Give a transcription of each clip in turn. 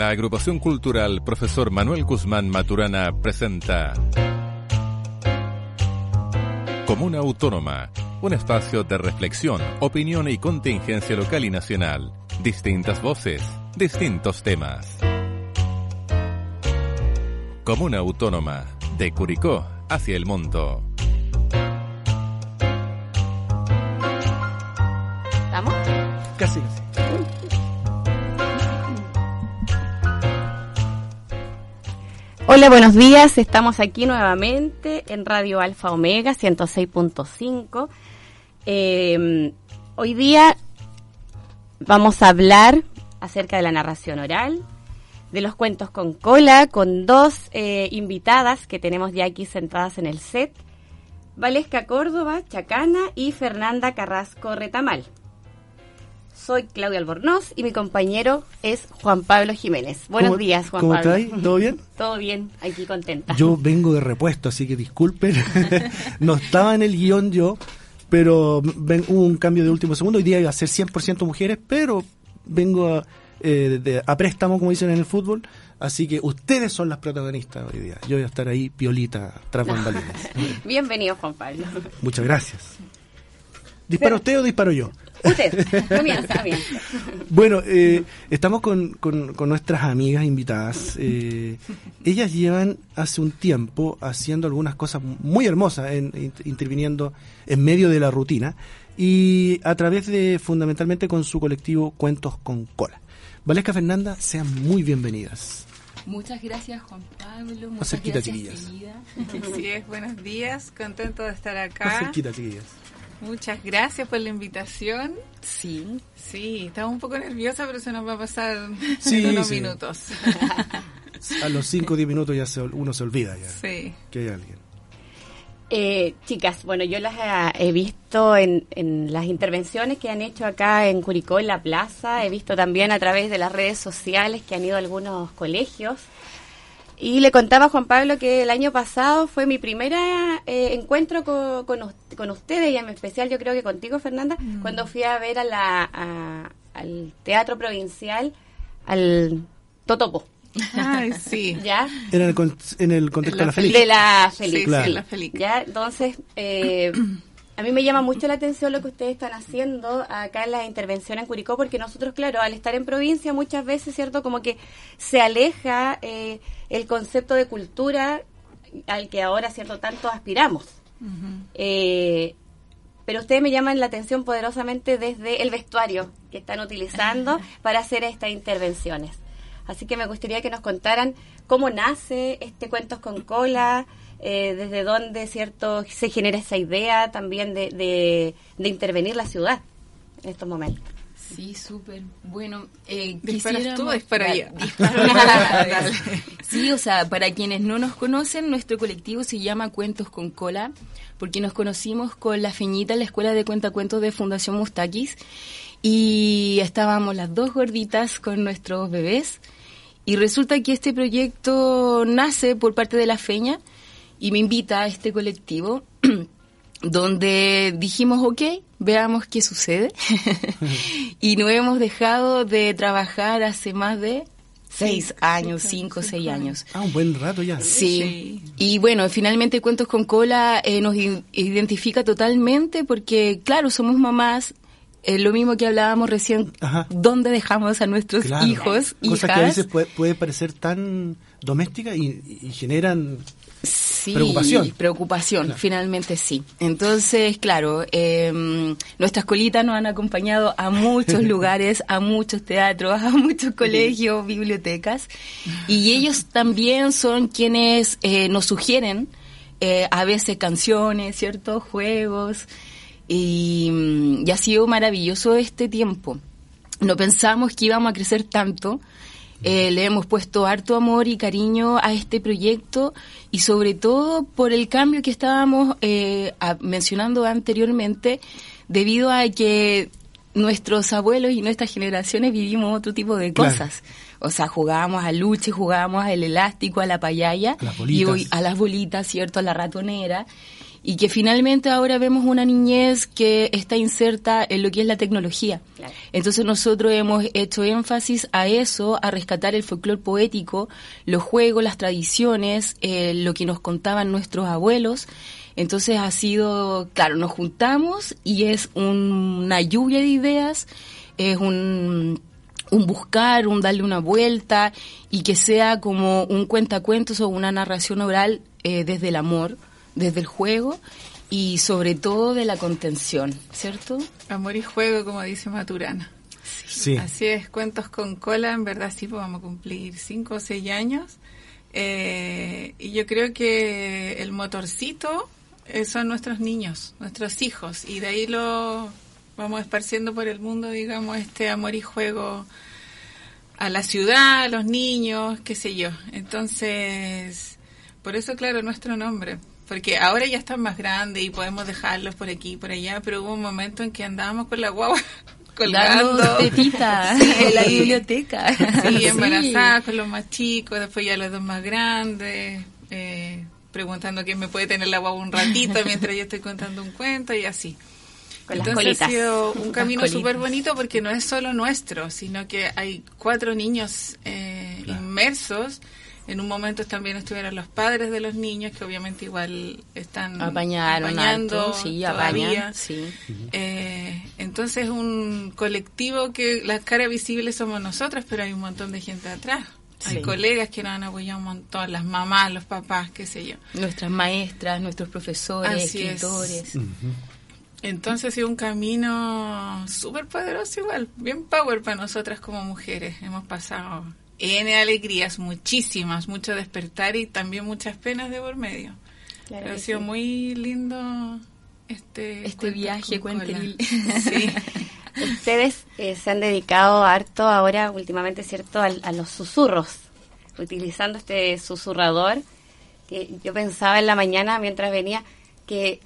la agrupación cultural Profesor Manuel Guzmán Maturana presenta Comuna Autónoma, un espacio de reflexión, opinión y contingencia local y nacional. Distintas voces, distintos temas. Comuna Autónoma, de Curicó hacia el mundo. ¿Estamos? Casi, casi. Hola, buenos días. Estamos aquí nuevamente en Radio Alfa Omega 106.5. Eh, hoy día vamos a hablar acerca de la narración oral, de los cuentos con cola, con dos eh, invitadas que tenemos ya aquí sentadas en el set. Valesca Córdoba, Chacana y Fernanda Carrasco Retamal. Soy Claudia Albornoz y mi compañero es Juan Pablo Jiménez. Buenos ¿Cómo- días, Juan ¿Cómo Pablo. estáis? ¿Todo bien? Todo bien, aquí contenta. Yo vengo de repuesto, así que disculpen. no estaba en el guion yo, pero ven, hubo un cambio de último segundo. Hoy día iba a ser 100% mujeres, pero vengo a, eh, de- a préstamo, como dicen en el fútbol. Así que ustedes son las protagonistas hoy día. Yo voy a estar ahí piolita tras bambalinas. Bienvenido, Juan Pablo. Muchas gracias. ¿Dispara usted o disparo yo? Usted, comienza bien. Bueno, eh, estamos con, con- con nuestras amigas invitadas. Eh, ellas llevan hace un tiempo haciendo algunas cosas muy hermosas, en- in- interviniendo en medio de la rutina y a través de, fundamentalmente, con su colectivo Cuentos con Cola. Valesca Fernanda, sean muy bienvenidas. Muchas gracias Juan Pablo, muchas cerquita, gracias chiquillas. Así es, buenos días, contento de estar acá. cerquita, chiquillas. Muchas gracias por la invitación. Sí, Sí, estaba un poco nerviosa, pero se nos va a pasar Sí, en unos sí. minutos. A los 5 o 10 minutos ya se, uno se olvida ya Sí. que hay alguien. Eh, chicas, bueno, yo las ah, he visto en, en las intervenciones que han hecho acá en Curicó, en la plaza. He visto también a través de las redes sociales que han ido a algunos colegios. Y le contaba a Juan Pablo que el año pasado fue mi primer encuentro co- con, us- con ustedes y en especial yo creo que contigo, Fernanda, cuando fui a ver a la, a- al Teatro Provincial, al Totopo. Ay, sí. ¿Ya? En el, con- en el contexto de La la feliz. De la Sí, Feliz. sí, Claro. la feliz. Ya, entonces, eh, a mí me llama mucho la atención lo que ustedes están haciendo acá en la intervención en Curicó, porque nosotros, claro, al estar en provincia muchas veces, ¿cierto? Como que se aleja eh, el concepto de cultura al que ahora, ¿cierto? Tanto aspiramos. Eh, pero ustedes me llaman la atención poderosamente desde el vestuario que están utilizando para hacer estas intervenciones. Así que me gustaría que nos contaran cómo nace este Cuentos con Cola, eh, desde dónde cierto se genera esa idea también de, de, de intervenir la ciudad en estos momentos. sí, súper. Bueno, eh, ¿Disparas tú disparo yo? Sí, o sea, para quienes no nos conocen, nuestro colectivo se llama Cuentos con Cola, porque nos conocimos con la Feñita en la Escuela de Cuentacuentos de Fundación Mustaquis, y estábamos las dos gorditas con nuestros bebés, y resulta que este proyecto nace por parte de la Feña, y me invita a este colectivo, donde dijimos, ok, veamos qué sucede. y no hemos dejado de trabajar hace más de seis años, cinco, seis años. Ah, un buen rato ya. Sí. Y bueno, finalmente Cuentos con Cola eh, nos identifica totalmente porque, claro, somos mamás. eh, lo mismo que hablábamos recién, Ajá. ¿dónde dejamos a nuestros Claro. hijos, Cosas hijas? que a veces puede, puede parecer tan domésticas y, y generan Sí, Preocupación. preocupación, Claro. finalmente sí. Entonces, claro, eh, nuestras colitas nos han acompañado a muchos lugares, a muchos teatros, a muchos colegios, bibliotecas, y ellos también son quienes eh, nos sugieren eh, a veces canciones, ciertos juegos, y, mm, y ha sido maravilloso este tiempo. No pensamos que íbamos a crecer tanto. Eh, le hemos puesto harto amor y cariño a este proyecto y sobre todo por el cambio que estábamos eh, a- mencionando anteriormente debido a que nuestros abuelos y nuestras generaciones vivimos otro tipo de Claro. cosas. O sea, jugábamos al luche, jugábamos al elástico, a la payaya A las y bolitas. hoy a las bolitas, ¿cierto? A la ratonera. Y que finalmente ahora vemos una niñez que está inserta en lo que es la tecnología. Claro. Entonces nosotros hemos hecho énfasis a eso, a rescatar el folclore poético, los juegos, las tradiciones, eh, lo que nos contaban nuestros abuelos. Entonces ha sido, claro, nos juntamos y es un- una lluvia de ideas, es un, un buscar, un darle una vuelta y que sea como un cuentacuentos o una narración oral eh, desde el amor, desde el juego y sobre todo de la contención, ¿cierto? Amor y juego, como dice Maturana. Sí. Así es, cuentos con cola, en verdad sí, pues vamos a cumplir cinco o seis años. Eh, y yo creo que el motorcito eh, son nuestros niños, nuestros hijos, y de ahí lo vamos esparciendo por el mundo, digamos, este amor y juego a la ciudad, a los niños, qué sé yo. Entonces, por eso, claro, nuestro nombre. Porque ahora ya están más grandes y podemos dejarlos por aquí y por allá, pero hubo un momento en que andábamos con la guagua colgando. Tetita en la biblioteca. Sí, embarazadas con los más chicos, después ya los dos más grandes, eh, preguntando quién me puede tener la guagua un ratito mientras yo estoy contando un cuento y así. Con Entonces ha sido un camino súper bonito porque no es solo nuestro, sino que hay cuatro niños eh, inmersos. En un momento también estuvieron los padres de los niños, que obviamente igual están Apañaron apañando harto, sí, todavía. apañan, sí. Eh, entonces un colectivo que la cara visible somos nosotras, pero hay un montón de gente atrás. Hay colegas que nos han apoyado un montón, las mamás, los papás, qué sé yo. Nuestras maestras, nuestros profesores, Así es. escritores. Entonces ha sido un camino súper poderoso igual, bien power para nosotras como mujeres. Hemos pasado N alegrías, muchísimas, mucho despertar y también muchas penas de por medio. Claro Pero ha sido sí. muy lindo este, Este viaje cuenteril. Sí. Ustedes eh, se han dedicado harto ahora, últimamente, ¿cierto?, al- a, los susurros, utilizando este susurrador. Que yo pensaba en la mañana mientras venía que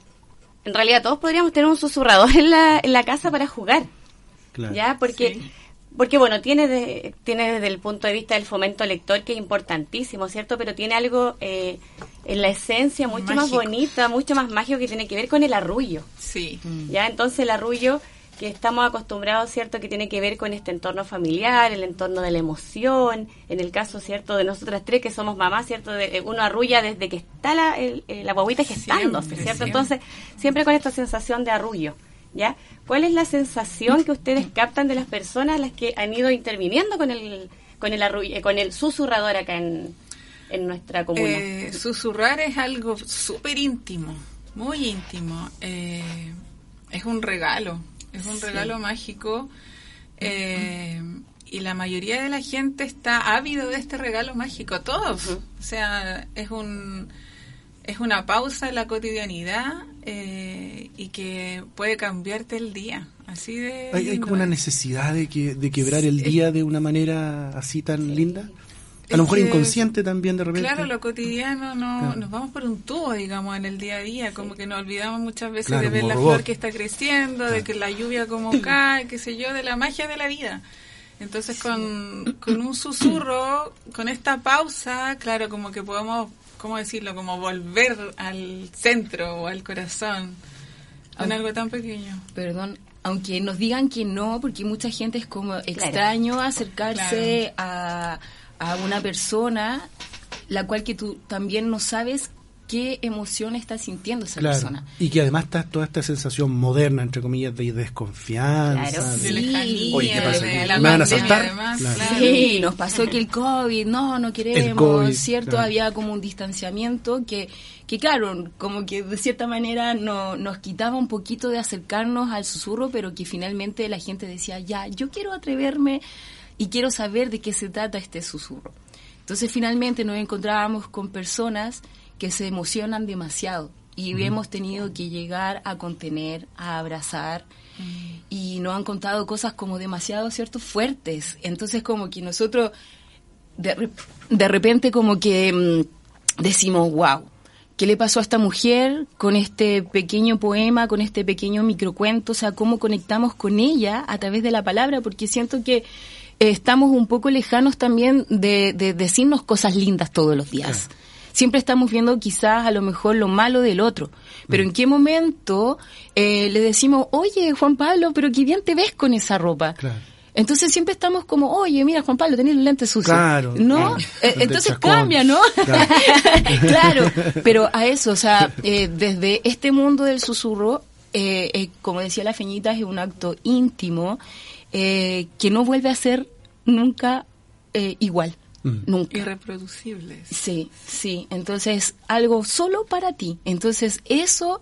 en realidad todos podríamos tener un susurrador en la, en la casa para jugar. Claro. ¿Ya? Porque, Sí. Porque bueno, tiene, de- tiene desde el punto de vista del fomento lector que es importantísimo, ¿cierto? Pero tiene algo eh, en la esencia mucho más bonita, mucho más mágico que tiene que ver con el arrullo. Sí. ¿ya? Entonces el arrullo que estamos acostumbrados, ¿cierto? Que tiene que ver con este entorno familiar, el entorno de la emoción, en el caso, ¿cierto? De nosotras tres que somos mamás, ¿cierto? De, eh, uno arrulla desde que está la, el- eh, la guaguita gestándose, Siempre, ¿cierto? siempre. Entonces, siempre con esta sensación de arrullo, ¿ya? ¿Cuál es la sensación que ustedes captan de las personas a las que han ido interviniendo con el, con el eh, con el susurrador acá en, en nuestra comuna? Eh, susurrar es algo súper íntimo, muy íntimo. Eh, es un regalo, es un regalo mágico. eh, y la mayoría de la gente está ávido de este regalo mágico, todos. O sea, es un es una pausa en la cotidianidad eh, y que puede cambiarte el día. Así de. Hay, como una es. necesidad de, que, de quebrar el día de una manera así tan linda. A lo mejor que- inconsciente también de repente. Claro, lo cotidiano no, Claro. nos vamos por un tubo, digamos, en el día a día, como que nos olvidamos muchas veces Claro, de ver la robot. flor que está creciendo, de que la lluvia como cae, qué sé yo, de la magia de la vida. Entonces con, con un susurro, con esta pausa, claro, como que podemos, ¿cómo decirlo? Como volver al centro o al corazón con algo tan pequeño. Perdón, aunque nos digan que no, porque mucha gente es como extraño acercarse a, a una persona la cual que tú también no sabes qué emoción está sintiendo esa Claro. persona. Y que además está toda esta sensación moderna, entre comillas, de desconfianza. Claro, de- Sí. Oye, ¿qué pasa? ¿Me la van a asaltar? además, Claro. claro. Sí, nos pasó que el COVID, no, no queremos, COVID, ¿cierto? claro. Había como un distanciamiento que, que claro, como que de cierta manera no, nos quitaba un poquito de acercarnos al susurro, pero que finalmente la gente decía, ya, yo quiero atreverme y quiero saber de qué se trata este susurro. Entonces finalmente nos encontrábamos con personas que se emocionan demasiado y hemos tenido que llegar a contener, a abrazar y nos han contado cosas como demasiado, ¿cierto?, fuertes. Entonces como que nosotros de, de repente como que mm, decimos, wow, ¿qué le pasó a esta mujer con este pequeño poema, con este pequeño microcuento? O sea, ¿cómo conectamos con ella a través de la palabra? Porque siento que eh, estamos un poco lejanos también de, de decirnos cosas lindas todos los días. Siempre estamos viendo quizás a lo mejor lo malo del otro. Pero Mm. en qué momento eh, le decimos, oye, Juan Pablo, pero qué bien te ves con esa ropa. Claro. Entonces siempre estamos como, oye, mira, Juan Pablo, tenés los lentes sucios. Claro, ¿No? claro. Eh, entonces cambia, ¿no? Claro. Claro. pero a eso, o sea, eh, desde este mundo del susurro, eh, eh, como decía la Feñita, es un acto íntimo eh, que no vuelve a ser nunca eh, igual. Mm. Nunca. Irreproducibles. Sí, sí. Entonces, algo solo para ti. Entonces, eso,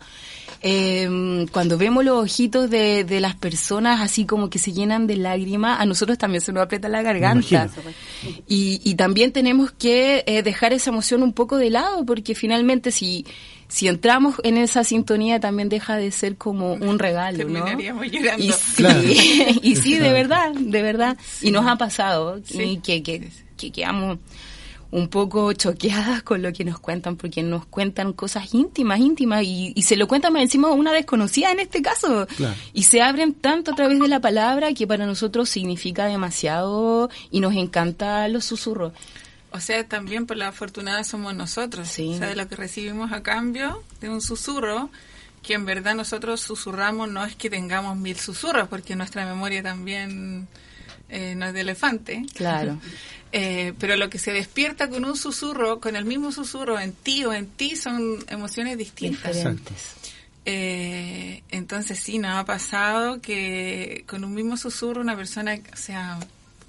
eh, cuando vemos los ojitos de, de las personas así como que se llenan de lágrimas, a nosotros también se nos aprieta la garganta. Y, y también tenemos que eh, dejar esa emoción un poco de lado, porque finalmente si, si entramos en esa sintonía también deja de ser como un regalo, ¿no? Terminaríamos llorando. Y sí, Claro. y sí, de verdad, de verdad. Y nos ha pasado Sí. y que, que, que quedamos un poco choqueadas con lo que nos cuentan, porque nos cuentan cosas íntimas, íntimas, y, y se lo cuentan más encima a una desconocida en este caso. Claro. Y se abren tanto a través de la palabra que para nosotros significa demasiado y nos encanta los susurros. O sea, también por la afortunada somos nosotros. Sí. O sea, de lo que recibimos a cambio de un susurro, que en verdad nosotros susurramos, no es que tengamos mil susurros, porque nuestra memoria también eh, no es de elefante. Claro. Eh, pero lo que se despierta con un susurro, con el mismo susurro en ti o en ti, son emociones distintas. Diferentes. Eh, entonces sí, nos ha pasado que con un mismo susurro una persona, o sea,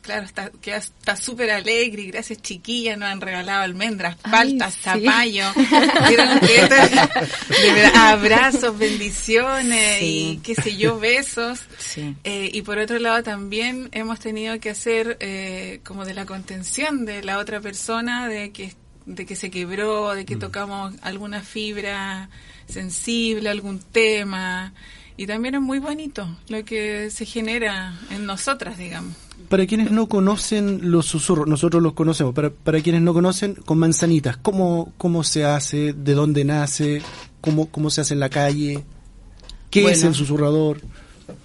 claro, está que está súper alegre y gracias chiquilla nos han regalado almendras, paltas, sí. zapallo, Vieron ustedes, de verdad, abrazos, bendiciones Sí. y qué sé yo, besos. Sí. Eh, y por otro lado también hemos tenido que hacer eh, como de la contención de la otra persona, de que, de que se quebró, de que tocamos alguna fibra sensible, algún tema. Y también es muy bonito lo que se genera en nosotras, digamos. Para quienes no conocen los susurros, nosotros los conocemos, para, para quienes no conocen, con manzanitas, ¿cómo, cómo se hace? ¿De dónde nace? ¿Cómo, cómo se hace en la calle? ¿Qué es el susurrador?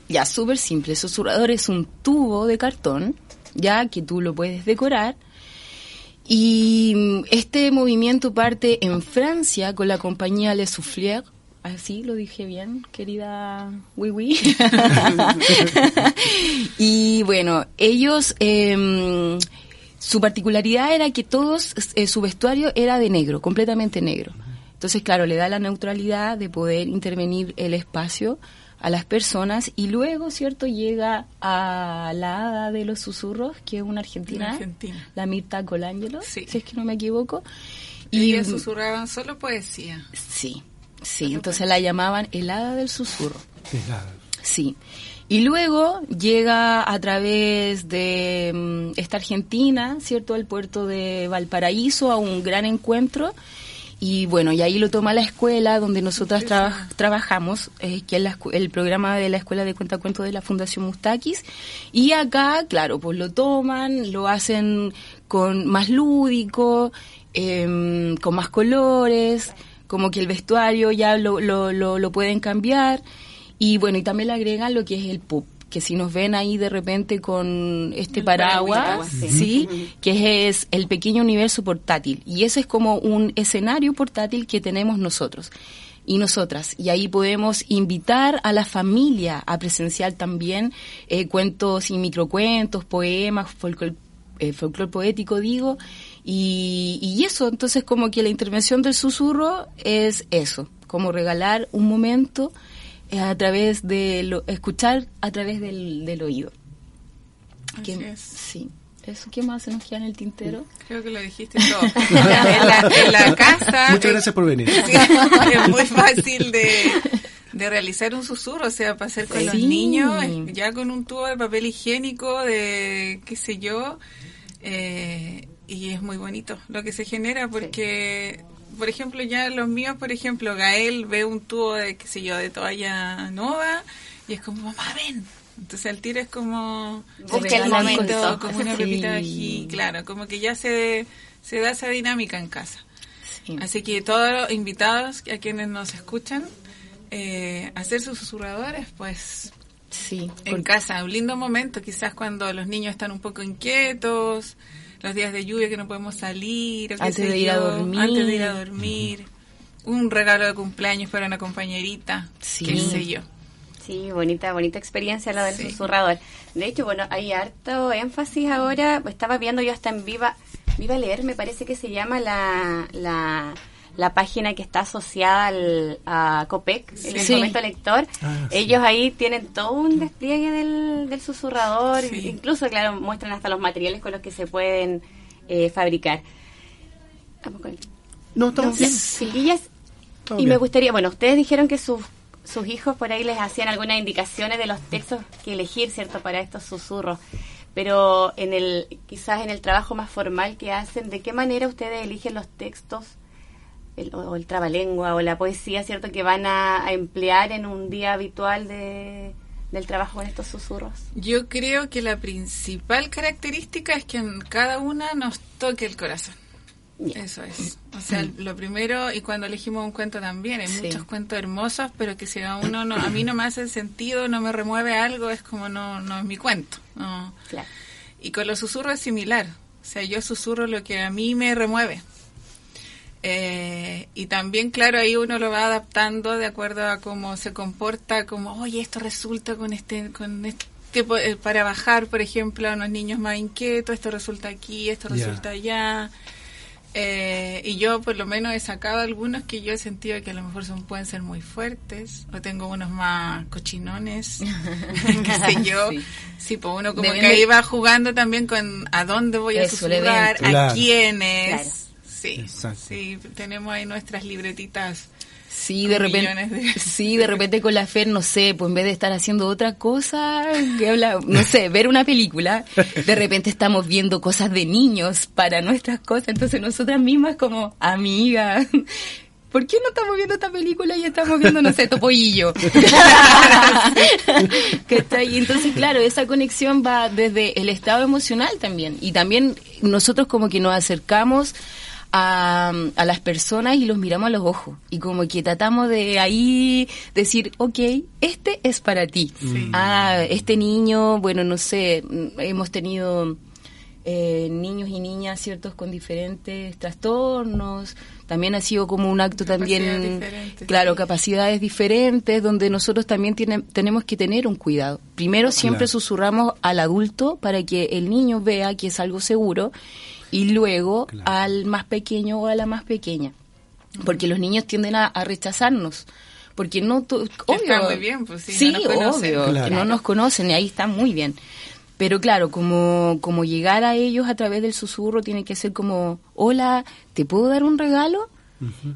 Ya, súper simple. El susurrador es un tubo de cartón, ya que tú lo puedes decorar. Y este movimiento parte en Francia con la compañía Les Souffleurs. Así lo dije bien, querida Wiwi. y bueno, ellos, em, su particularidad era que todos, eh, su vestuario era de negro, completamente negro. Entonces, claro, le da la neutralidad de poder intervenir el espacio a las personas y luego, ¿cierto? Llega a la hada de los susurros, que es una argentina, Una argentina. la Mirta Colangelo, Sí. si es que no me equivoco. Y susurraban solo poesía. Sí, sí, entonces la llamaban el hada del susurro. Pelado. Sí. Y luego llega a través de mm, esta Argentina, ¿cierto?, al puerto de Valparaíso a un gran encuentro. Y bueno, y ahí lo toma la escuela donde nosotras traba- trabajamos, eh, que es la el programa de la Escuela de Cuentacuentos de la Fundación Mustakis. Y acá, claro, pues lo toman, lo hacen con más lúdico, em, con más colores, como que el vestuario ya lo, lo, lo, lo pueden cambiar. Y bueno, y también le agregan lo que es el pop, que si nos ven ahí de repente con este paraguas, paraguas, sí, que es el pequeño universo portátil. Y ese es como un escenario portátil que tenemos nosotros y nosotras. Y ahí podemos invitar a la familia a presenciar también eh, cuentos y microcuentos, poemas, folclore, eh, folclore poético, digo. Y, y eso, entonces como que la intervención del susurro es eso, como regalar un momento eh, a través de lo, escuchar a través del, del oído. Así ¿Qué- es. Sí. ¿Eso qué más se nos queda en el tintero? Creo que lo dijiste todo. en, la, en la casa. Muchas gracias por venir. Sí, es muy fácil de, de realizar un susurro, o sea, para hacer con los niños, ya con un tubo de papel higiénico, de qué sé yo, eh, y es muy bonito lo que se genera porque, por ejemplo, ya los míos, por ejemplo, Gael ve un tubo de, qué sé yo, de toalla nova y es como, mamá, ven. Entonces el tiro es como Busca el un momento. momento, como una Sí. pepita de ají, claro, como que ya se, se da esa dinámica en casa. Sí. Así que todos los invitados a quienes nos escuchan, eh, hacer sus susurradores, pues Sí, en porque- casa, un lindo momento, quizás cuando los niños están un poco inquietos, los días de lluvia que no podemos salir, o qué Antes sé de ir a dormir. antes de ir a dormir, un regalo de cumpleaños para una compañerita, Sí. qué sé yo. Sí, bonita, bonita experiencia la del Sí. susurrador. De hecho, bueno, hay harto énfasis ahora. Estaba viendo yo hasta en Viva, Viva Leer, me parece que se llama la, la, la página que está asociada al, a COPEC, el Sí. Fomento Lector. Ah, sí. Ellos ahí tienen todo un despliegue del, del susurrador. Sí. Incluso, claro, muestran hasta los materiales con los que se pueden eh, fabricar. Vamos con- No, estamos bien. Chiquillas, y me gustaría, bueno, ustedes dijeron que sus, sus hijos por ahí les hacían algunas indicaciones de los textos que elegir, ¿cierto?, para estos susurros. Pero en el, quizás en el trabajo más formal que hacen, ¿de qué manera ustedes eligen los textos, el, o el trabalengua o la poesía, ¿cierto?, que van a, a emplear en un día habitual de, del trabajo con estos susurros. Yo creo que la principal característica es que en cada una nos toque el corazón. Eso es. O sea, lo primero, y cuando elegimos un cuento también, hay Sí. muchos cuentos hermosos, pero que si a uno no, a mí no me hace sentido, no me remueve algo, es como no, no es mi cuento. No. Claro. Y con los susurros es similar. O sea, yo susurro lo que a mí me remueve. Eh, y también, claro, ahí uno lo va adaptando de acuerdo a cómo se comporta, como, oye, esto resulta con este, con este eh, para bajar, por ejemplo, a unos niños más inquietos, esto resulta aquí, esto resulta allá. Eh, y yo por lo menos he sacado algunos que yo he sentido que a lo mejor son pueden ser muy fuertes o tengo unos más cochinones qué sé yo Sí. sí, pues uno como Deben que de- ahí va jugando también con a dónde voy a susurrar a Claro. quiénes Claro. Sí Exacto. sí tenemos ahí nuestras libretitas Sí, de repente, millones de- sí, de repente con la Fer, no sé, pues en vez de estar haciendo otra cosa, que habla, no sé, ver una película, de repente estamos viendo cosas de niños para nuestras cosas, entonces nosotras mismas como amiga, ¿por qué no estamos viendo esta película y estamos viendo, no sé, Topollillo? Y entonces, claro, esa conexión va desde el estado emocional también, y también nosotros como que nos acercamos a, a las personas y los miramos a los ojos y como que tratamos de ahí decir, ok, este es para ti. Sí. Ah, este niño, bueno, no sé, mm, hemos tenido eh, niños y niñas ciertos con diferentes trastornos. También ha sido como un acto también, claro, sí. capacidades diferentes, donde nosotros también tiene- tenemos que tener un cuidado. Primero siempre Claro. susurramos al adulto para que el niño vea que es algo seguro y luego Claro. al más pequeño o a la más pequeña. Porque los niños tienden a, a rechazarnos. Porque no, to- obvio. está muy bien, pues, sí, Sí, no nos conocen. obvio, Claro. que no nos conocen y ahí está muy bien. Pero claro, como, como llegar a ellos a través del susurro tiene que ser como, hola, ¿te puedo dar un regalo?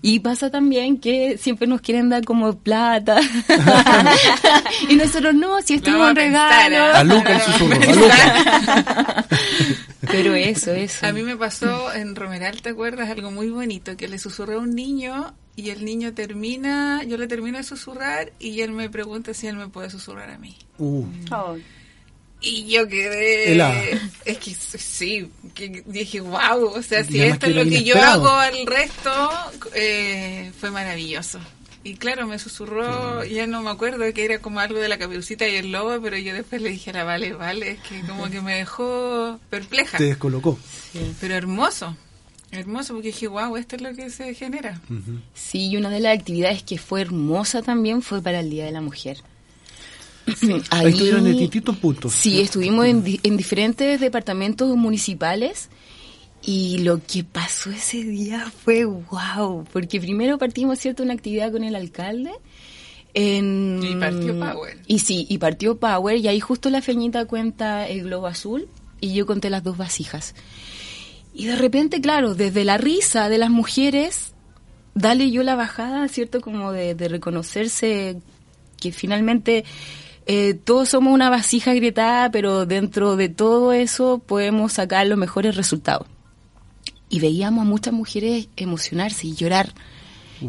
Y pasa también que siempre nos quieren dar como plata. y nosotros no, si esto Lo es un a pensar, regalo. A Luca el susurro, a Luca. Pero eso, eso. A mí me pasó en Romeral, ¿te acuerdas? Algo muy bonito, que le susurré a un niño y el niño termina, yo le termino de susurrar y él me pregunta si él me puede susurrar a mí. Uh, Oh, Y yo quedé... Helada. Es que sí, que dije, wow, o sea, si esto es lo lo que yo hago al resto, eh, fue maravilloso. Y claro, me susurró, ya no me acuerdo que era como algo de la caperucita y el lobo, pero yo después le dije a la Vale, Vale, es que como que me dejó perpleja. te descolocó. Pero hermoso, hermoso, porque dije, wow, esto es lo que se genera. Sí, y una de las actividades que fue hermosa también fue para el Día de la Mujer. Ahí estuvieron en distintos puntos. Sí, estuvimos en, di- en diferentes departamentos municipales y lo que pasó ese día fue wow, porque primero partimos, ¿cierto?, una actividad con el alcalde. En, Y partió Power. Y sí, y partió Power y ahí justo la feñita cuenta el globo azul y yo conté las dos vasijas. Y de repente, claro, desde la risa de las mujeres, dale yo la bajada, ¿cierto? Como de, de reconocerse que finalmente eh, todos somos una vasija agrietada, pero dentro de todo eso podemos sacar los mejores resultados. Y veíamos a muchas mujeres emocionarse y llorar,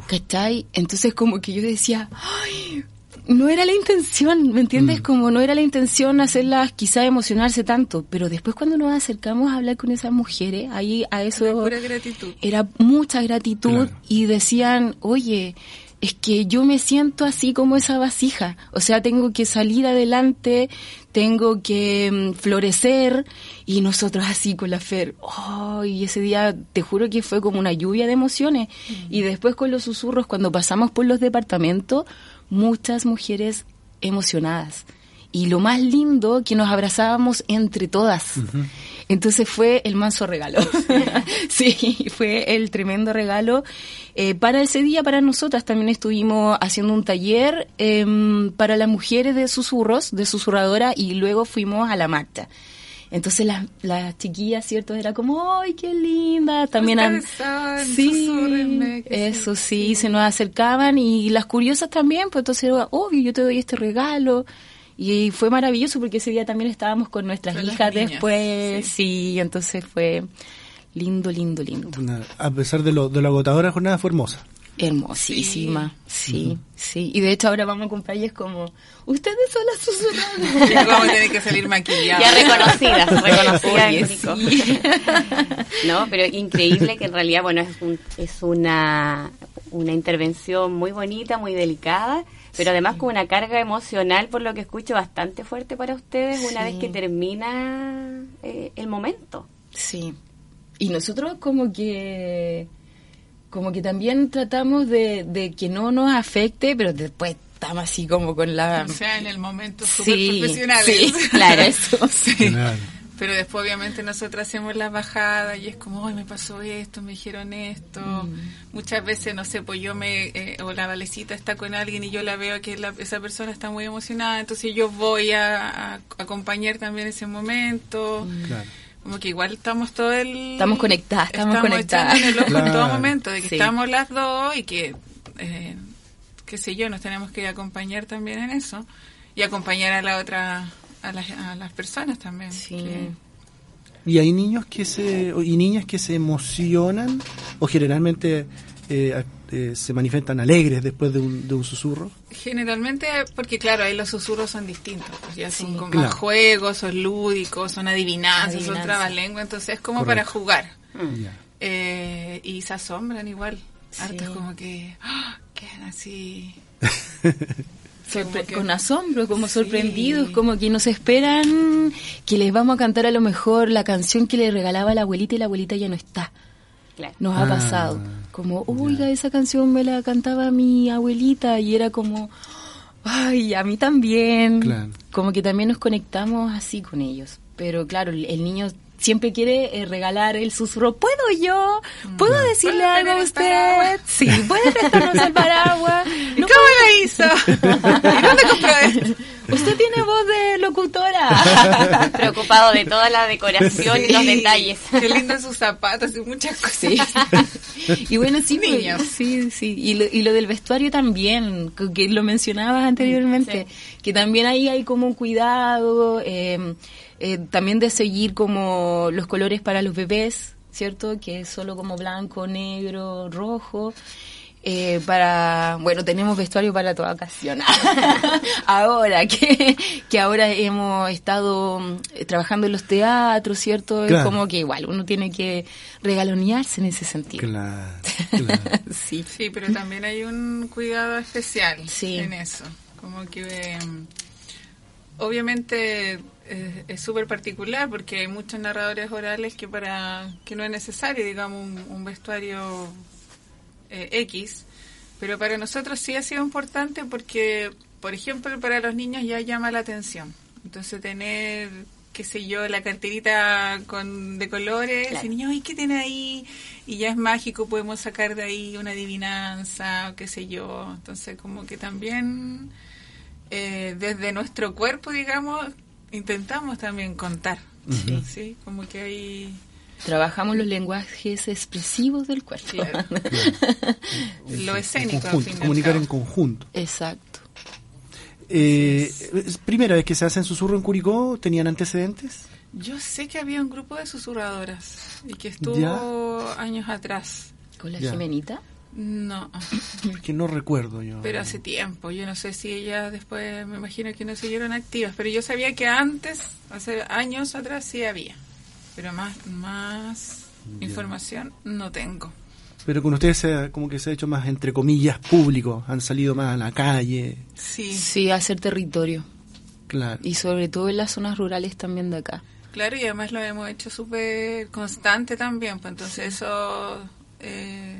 ¿cachai? Entonces como que yo decía, ¡ay! No era la intención, ¿me entiendes? Como no era la intención hacerlas quizá emocionarse tanto, pero después cuando nos acercamos a hablar con esas mujeres, ahí a eso Pura gratitud. era mucha gratitud Claro. y decían, oye, es que yo me siento así como esa vasija, o sea, tengo que salir adelante, tengo que mm, florecer y nosotros así con la Fer, oh, y ese día te juro que fue como una lluvia de emociones y después con los susurros cuando pasamos por los departamentos, muchas mujeres emocionadas y lo más lindo que nos abrazábamos entre todas. Entonces fue el manso regalo. sí, fue el tremendo regalo. Eh, para ese día, para nosotras, también estuvimos haciendo un taller em, para las mujeres de susurros, de susurradora, y luego fuimos a la marcha. Entonces las, las chiquillas, ¿cierto? Era como, ¡ay, qué linda! También han... Sí, eso sí, se nos acercaban y las curiosas también, pues entonces era, obvio, yo te doy este regalo. Y fue maravilloso porque ese día también estábamos con nuestras hijas después, sí. entonces fue lindo, lindo, lindo. A pesar de lo, de lo agotadora jornada fue hermosa. Hermosísima, sí, sí, Y de hecho ahora vamos con es como, ustedes son las susurradoras. Ya vamos a tener que salir maquilladas. Ya reconocidas, reconocidas. no, pero increíble que en realidad, bueno, es, un, es una, una intervención muy bonita, muy delicada pero además con una carga emocional, por lo que escucho, bastante fuerte para ustedes una vez que termina eh, el momento. Sí. Y nosotros como que como que también tratamos de, que no nos afecte, pero después estamos así como con la... O sea, en el momento súper sí, profesionales. Sí, claro, eso. Sí. Claro. Pero después obviamente nosotros hacemos la bajada y es como, ay, me pasó esto, me dijeron esto. Mm. Muchas veces, no sé, pues yo me, eh, o la valecita está con alguien y yo la veo que esa persona está muy emocionada, entonces yo voy a, acompañar también ese momento. Mm. Claro. Como que igual estamos todo el... Estamos conectadas, estamos, conectadas. En, en todo momento, de que estamos las dos y que, eh, qué sé yo, nos tenemos que acompañar también en eso y acompañar a la otra a las, a las personas también. Sí. ¿Y hay niños que se, y niñas que se emocionan o generalmente eh, eh, se manifiestan alegres después de un, de un susurro? Generalmente, porque claro, ahí los susurros son distintos, pues ya son como juegos, son lúdicos, son adivinanzas, son trabalenguas, entonces es como para jugar. Mm. Eh, y se asombran igual, sí. como que ¡ah! quedan así... con asombro, como sorprendidos, como que nos esperan que les vamos a cantar a lo mejor la canción que le regalaba la abuelita y la abuelita ya no está. Nos ha ah, pasado. Como, oiga, esa canción me la cantaba mi abuelita y era como, ay, a mí también. Como que también nos conectamos así con ellos. Pero claro, el niño siempre quiere eh, regalar el susurro. ¿Puedo yo? ¿Puedo decirle algo a usted? Sí, ¿puede prestarnos el paraguas? ¿Cómo lo hizo? ¿Y dónde compró esto? Usted tiene voz de locutora. Preocupado de toda la decoración y los detalles. Qué lindo sus zapatos y muchas cosas. Y bueno, sí, pues, sí, sí. Y lo, y lo del vestuario también, que lo mencionabas anteriormente, que también ahí hay como un cuidado. Eh, eh, también de seguir como los colores para los bebés, ¿cierto? Que es solo como blanco, negro, rojo. Eh, para, bueno, tenemos vestuario para toda ocasión. ahora que, que ahora hemos estado mm, trabajando en los teatros, ¿cierto? Es como que igual uno tiene que regalonearse en ese sentido. Claro, sí. sí, pero también hay un cuidado especial en eso. Como que, mm, obviamente, es súper particular porque hay muchos narradores orales que para que no es necesario digamos un, vestuario eh, X pero para nosotros sí ha sido importante porque por ejemplo para los niños ya llama la atención. Entonces tener qué sé yo la carterita con de colores y niños y qué tiene ahí y ya es mágico podemos sacar de ahí una adivinanza qué sé yo. Entonces como que también eh, desde nuestro cuerpo digamos intentamos también contar. sí. Como que hay... Trabajamos los lenguajes expresivos del cuerpo. Lo escénico. comunicar en conjunto. Exacto. Eh, ¿Primera vez que se hacen susurro en Curicó? ¿Tenían antecedentes? Yo sé que había un grupo de susurradoras y que estuvo años atrás. ¿Con la Jimenita? No. que no recuerdo yo. Pero hace tiempo. Yo no sé si ellas después, me imagino que no siguieron activas. Pero yo sabía que antes, hace años atrás, sí había. Pero más, más información no tengo. pero con ustedes se, como que se ha hecho más, entre comillas, público, han salido más a la calle. Sí. Sí, hacer territorio. Claro. Y sobre todo en las zonas rurales también de acá. Claro, y además lo hemos hecho súper constante también, pues entonces eso eh,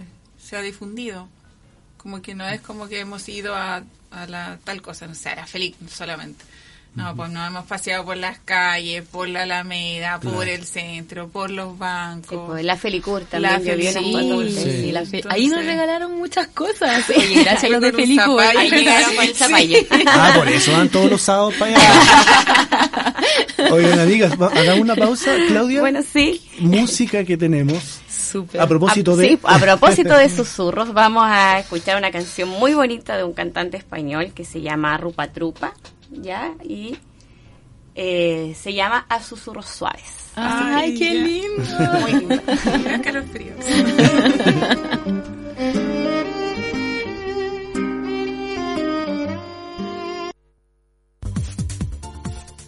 se ha difundido. Como que no es como que hemos ido a, a la tal cosa, no sé, a la Feliz solamente. No, pues nos hemos paseado por las calles, por la Alameda, por Claro. el centro, por los bancos. Sí, pues, la Felicur La también, unas Felicur, sí. sí, la Entonces- Ahí nos regalaron muchas cosas. Oye, gracias a los de zapallo. Ahí llegaron con el zapallo. Ah, por eso van todos los sábados para allá. Oigan, amigas, hagamos una pausa. Claudia, Bueno, sí. música que tenemos. Súper. A propósito a, de... sí, a propósito de susurros, vamos a escuchar una canción muy bonita de un cantante español que se llama Rupa Trupa, ¿ya? Y eh, se llama A Susurros Suaves. Ay, qué ya. lindo. Muy linda.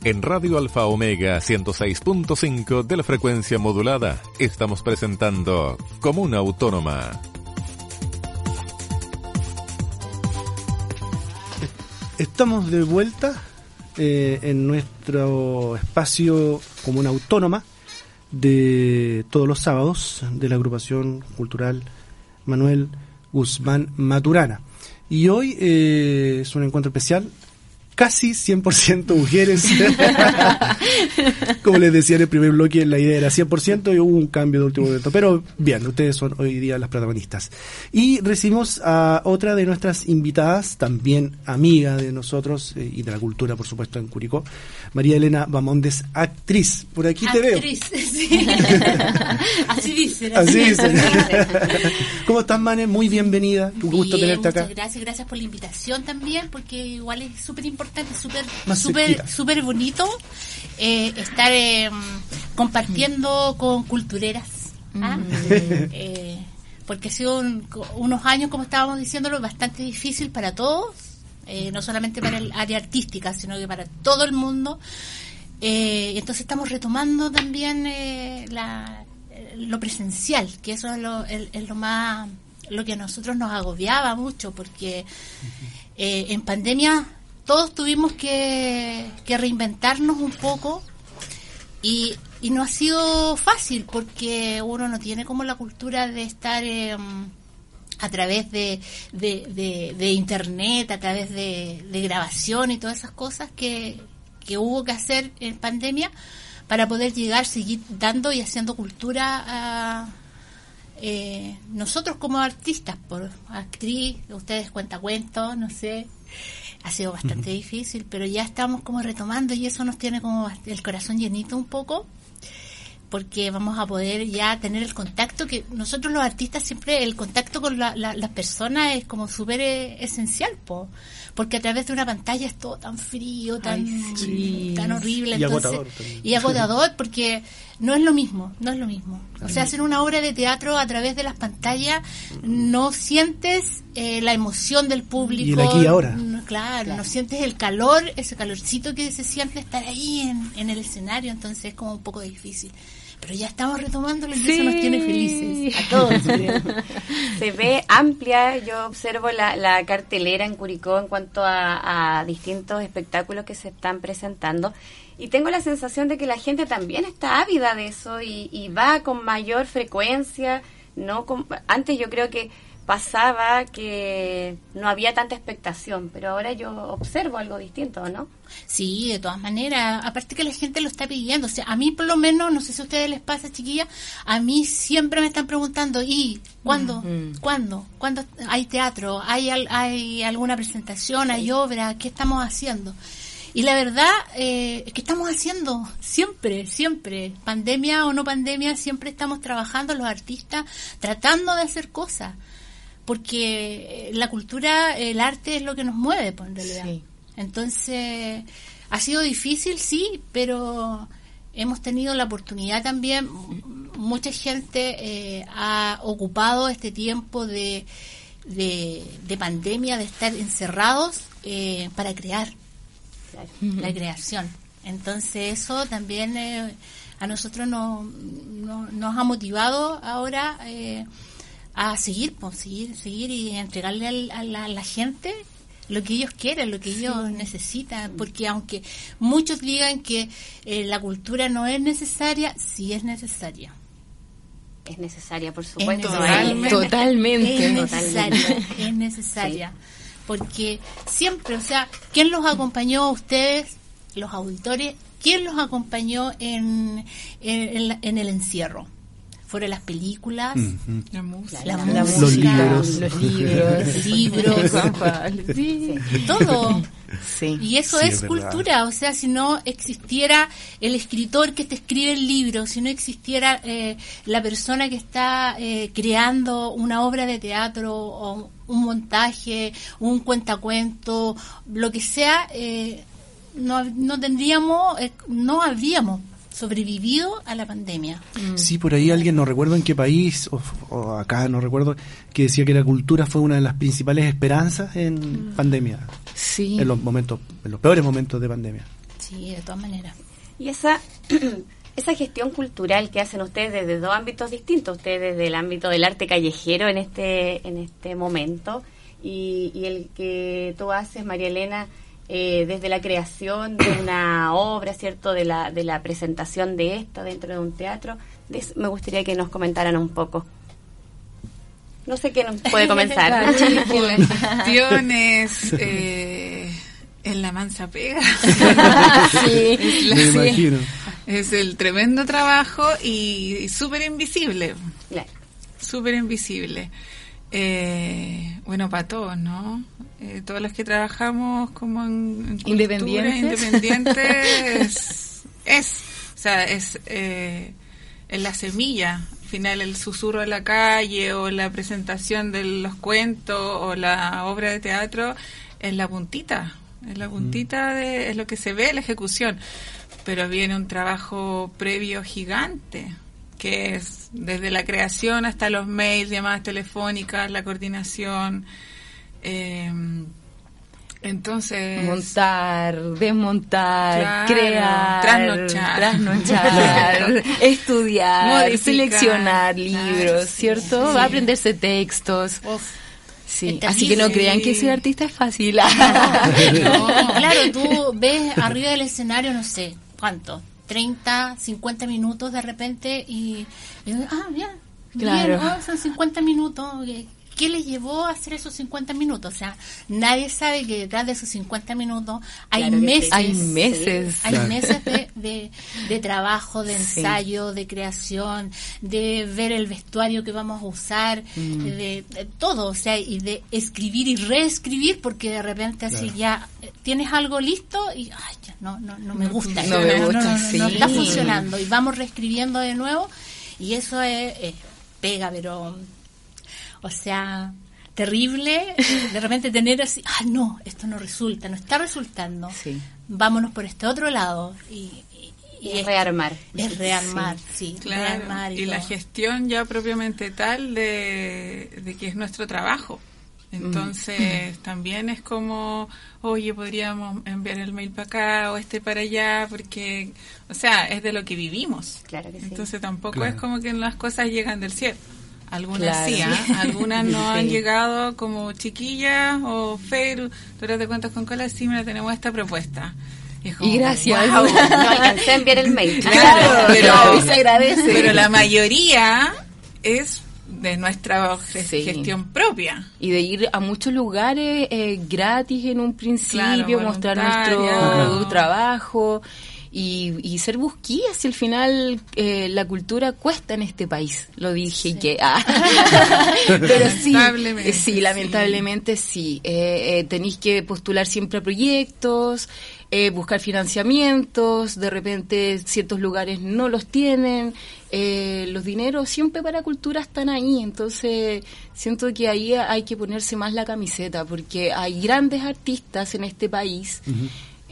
En Radio Alfa Omega 106.5 de la frecuencia modulada estamos presentando Comuna Autónoma. Estamos de vuelta eh, en nuestro espacio comuna autónoma de todos los sábados de la agrupación cultural Manuel Guzmán Maturana. Y hoy eh, es un encuentro especial, casi 100% mujeres. Como les decía en el primer bloque, la idea era 100% y hubo un cambio de último momento. Pero bien, ustedes son hoy día las protagonistas. Y recibimos a otra de nuestras invitadas, también amiga de nosotros eh, y de la cultura, por supuesto, en Curicó, María Elena Bamondes, actriz. Por aquí te veo. Actriz, sí. Así dicen. Así dicen. ¿Cómo estás, Mane? Muy bienvenida. Un gusto tenerte acá. Muchas gracias, gracias por la invitación también, porque igual es súper importante, súper Más súper cerquita. súper bonito eh, estar eh, compartiendo con cultureras. ¿ah? Eh, porque ha sido un- unos años, como estábamos diciéndolo, bastante difícil para todos, eh, no solamente para el área artística, sino que para todo el mundo. Eh, entonces estamos retomando también eh, la, lo presencial, que eso es lo, el- es lo más lo que a nosotros nos agobiaba mucho, porque eh, en pandemia todos tuvimos que, reinventarnos un poco y, y no ha sido fácil porque uno no tiene como la cultura de estar eh, a través de- de internet, a través de, de grabación y todas esas cosas que, que hubo que hacer en pandemia para poder llegar, seguir dando y haciendo cultura a eh, nosotros como artistas, por actriz, ustedes cuentacuentos, no sé, ha sido bastante difícil, pero ya estamos como retomando y eso nos tiene como el corazón llenito un poco, porque vamos a poder ya tener el contacto que nosotros los artistas siempre el contacto con la- la- las personas es como súper eh, esencial, po, porque a través de una pantalla es todo tan frío, tan, sí. tan horrible, Y entonces- agotador también. y agotador porque no es lo mismo, no es lo mismo. O sea, hacer una obra de teatro a través de las pantallas no sientes eh, la emoción del público. Y el aquí y ahora. No, claro, no sientes el calor, ese calorcito que se siente estar ahí en, en el escenario, entonces es como un poco difícil. Pero ya estamos retomándolo y eso nos tiene felices a todos. Se ve amplia, yo observo la, la cartelera en Curicó en cuanto a, a distintos espectáculos que se están presentando y tengo la sensación de que la gente también está ávida de eso y, y va con mayor frecuencia. no con- Antes yo creo que pasaba que no había tanta expectación, pero ahora yo observo algo distinto, ¿no? Sí, de todas maneras. Aparte que la gente lo está pidiendo. O sea, a mí por lo menos, no sé si a ustedes les pasa, chiquilla, a mí siempre me están preguntando, ¿y cuándo? ¿Cuándo? ¿Cuándo hay teatro? ¿Hay, al- ¿Hay alguna presentación? ¿Hay obra? ¿Qué estamos haciendo? Y la verdad eh, es que estamos haciendo siempre, siempre, pandemia o no pandemia, siempre estamos trabajando los artistas tratando de hacer cosas. Porque eh, la cultura, el arte es lo que nos mueve, pues, en realidad. Sí. Entonces, ha sido difícil, sí, pero hemos tenido la oportunidad también, mucha gente eh, ha ocupado este tiempo de, de, de pandemia, de estar encerrados eh, para crear, la creación. Entonces eso también eh, a nosotros no, no- nos ha motivado ahora eh, a seguir, pues, seguir, seguir y entregarle al- a, la, a la gente lo que ellos quieren, lo que ellos necesitan, porque aunque muchos digan que eh, la cultura no es necesaria, sí es necesaria. Es necesaria, por supuesto. necesaria. Totalmente. Es necesaria, es necesaria. Porque siempre, o sea, ¿quién los acompañó a ustedes, los auditores? ¿Quién los acompañó en, en, en la- en el encierro? ¿Fueron las películas? La música. La, La música, Los libros. Los libros. Los libros. Sí. todo. Sí. Y eso Sí, es, es cultura, o sea, si no existiera el escritor que te escribe el libro, si no existiera eh, la persona que está eh, creando una obra de teatro o un montaje, un cuentacuento, lo que sea, eh, no, no tendríamos, eh, no habríamos sobrevivido a la pandemia. Sí, por ahí alguien, no recuerdo en qué país, o, o acá no recuerdo, que decía que la cultura fue una de las principales esperanzas en pandemia, Sí. en los momentos, en los peores momentos de pandemia. Sí, de todas maneras. Y esa, esa gestión cultural que hacen ustedes desde dos ámbitos distintos, ustedes desde el ámbito del arte callejero en este, en este momento y, y el que tú haces, María Elena, eh, desde la creación de una obra, ¿cierto? De la, de la presentación de esta dentro de un teatro. De eso me gustaría que nos comentaran un poco. No sé quién puede comenzar. Que la gestión es eh, en la mansa pega. Sí, La- Me imagino. Es el tremendo trabajo y, y súper invisible. Claro. Súper invisible. Eh, bueno, para todos, ¿no? Eh, todos los que trabajamos como en, en cultura, Independientes. es, o sea, es eh, en la semilla, al final el susurro de la calle o la presentación de los cuentos o la obra de teatro es la puntita, es la puntita de es lo que se ve la ejecución, pero viene un trabajo previo gigante que es desde la creación hasta los mails, llamadas telefónicas, la coordinación. eh, entonces, Montar, desmontar, Claro, crear, trasnochar. trasnochar, estudiar, Modificar, seleccionar claro, libros, sí, ¿cierto? sí. Aprenderse textos. Sí, Es así que no crean que ser artista es fácil. No, claro, tú ves arriba del escenario, no sé, ¿cuánto? 30, 50 minutos de repente y, y, ah, ya, Claro. bien, oh, son 50 minutos. ¿Qué- ¿Qué les llevó a hacer esos 50 minutos? O sea, nadie sabe que detrás de esos 50 minutos hay Claro meses. Hay meses. Hay Claro. meses de, de, de trabajo, de Sí. ensayo, de creación, de ver el vestuario que vamos a usar, Mm. de, de todo, o sea, y de escribir y reescribir, porque de repente así ya eh, tienes algo listo y ay, ya, no, no, no me gusta, No me gusta, no, no, sí. no está funcionando y vamos reescribiendo de nuevo y eso es, es pega, pero o sea, terrible de repente tener así, ah, no, esto no resulta, no está resultando. Sí. Vámonos por este otro lado y, y- Y rearmar. Es rearmar, sí, Claro, rearmar y, y la gestión ya propiamente tal de, de que es nuestro trabajo. Entonces también es como, oye, podríamos enviar el mail para acá o este para allá, porque, o sea, es de lo que vivimos. Claro que sí. Entonces tampoco Claro. es como que las cosas llegan del cielo. Algunas Claro. sí, ¿ah? algunas no han llegado como chiquillas o Fer, tú te cuentas con cola, sí, mira, tenemos esta propuesta. como, Y gracias. "Guau". No alcancé a enviar el mail. Claro, pero, se agradece. pero la mayoría es de nuestra Sí. gestión propia. Y de ir a muchos lugares eh, gratis en un principio, Claro, mostrar nuestro trabajo y, y ser busquillas. Si al final eh, la cultura cuesta en este país, lo dije que. ah. Pero sí, Lamentablemente, sí, lamentablemente sí. Eh, eh, tenéis que postular siempre a proyectos. eh, buscar financiamientos, de repente ciertos lugares no los tienen, eh, los dineros siempre para cultura están ahí, entonces siento que ahí hay que ponerse más la camiseta, porque hay grandes artistas en este país,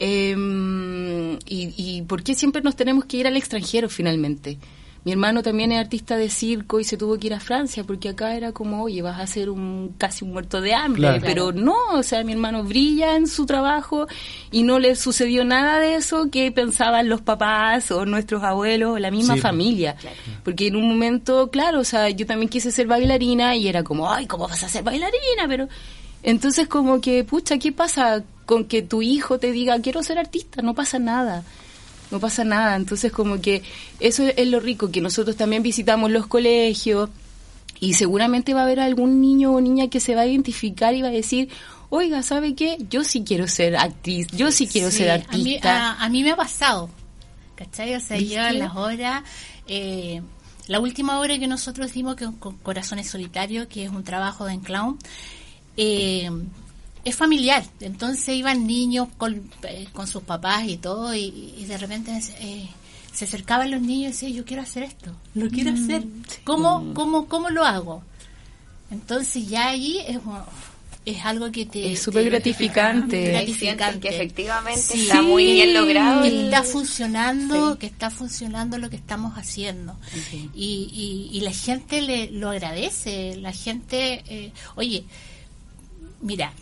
eh, y, y ¿por qué siempre nos tenemos que ir al extranjero finalmente? Mi hermano también es artista de circo y se tuvo que ir a Francia porque acá era como, oye, vas a ser un casi un muerto de hambre. Claro. Pero no, o sea, mi hermano brilla en su trabajo y no le sucedió nada de eso que pensaban los papás o nuestros abuelos o la misma Sí, familia. Porque en un momento, claro, o sea, yo también quise ser bailarina y era como, ay, ¿cómo vas a ser bailarina? Pero entonces como que, pucha, ¿qué pasa con que tu hijo te diga, quiero ser artista? No pasa nada no pasa nada. Entonces, como que eso es lo rico, que nosotros también visitamos los colegios y seguramente va a haber algún niño o niña que se va a identificar y va a decir, oiga, ¿sabe qué? Yo sí quiero ser actriz, yo sí quiero Sí, ser A mí, artista. a- a mí me ha pasado, ¿cachai? O sea, ¿Viste? yo en las obras, eh, la última obra que nosotros dimos, que es con Corazones Solitarios, que es un trabajo de clown, eh, es familiar. Entonces iban niños con, eh, con sus papás y todo, y, y de repente eh, se acercaban los niños y decían, yo quiero hacer esto, lo quiero Mm, hacer. ¿Cómo, cómo, ¿Cómo lo hago? Entonces ya allí es, es algo que te... Es súper te- gratificante. Sientes que efectivamente Sí. está muy bien logrado. que el- está funcionando, Sí. que está funcionando lo que estamos haciendo. Y, y, y la gente le, lo agradece, la gente, eh, oye, mira,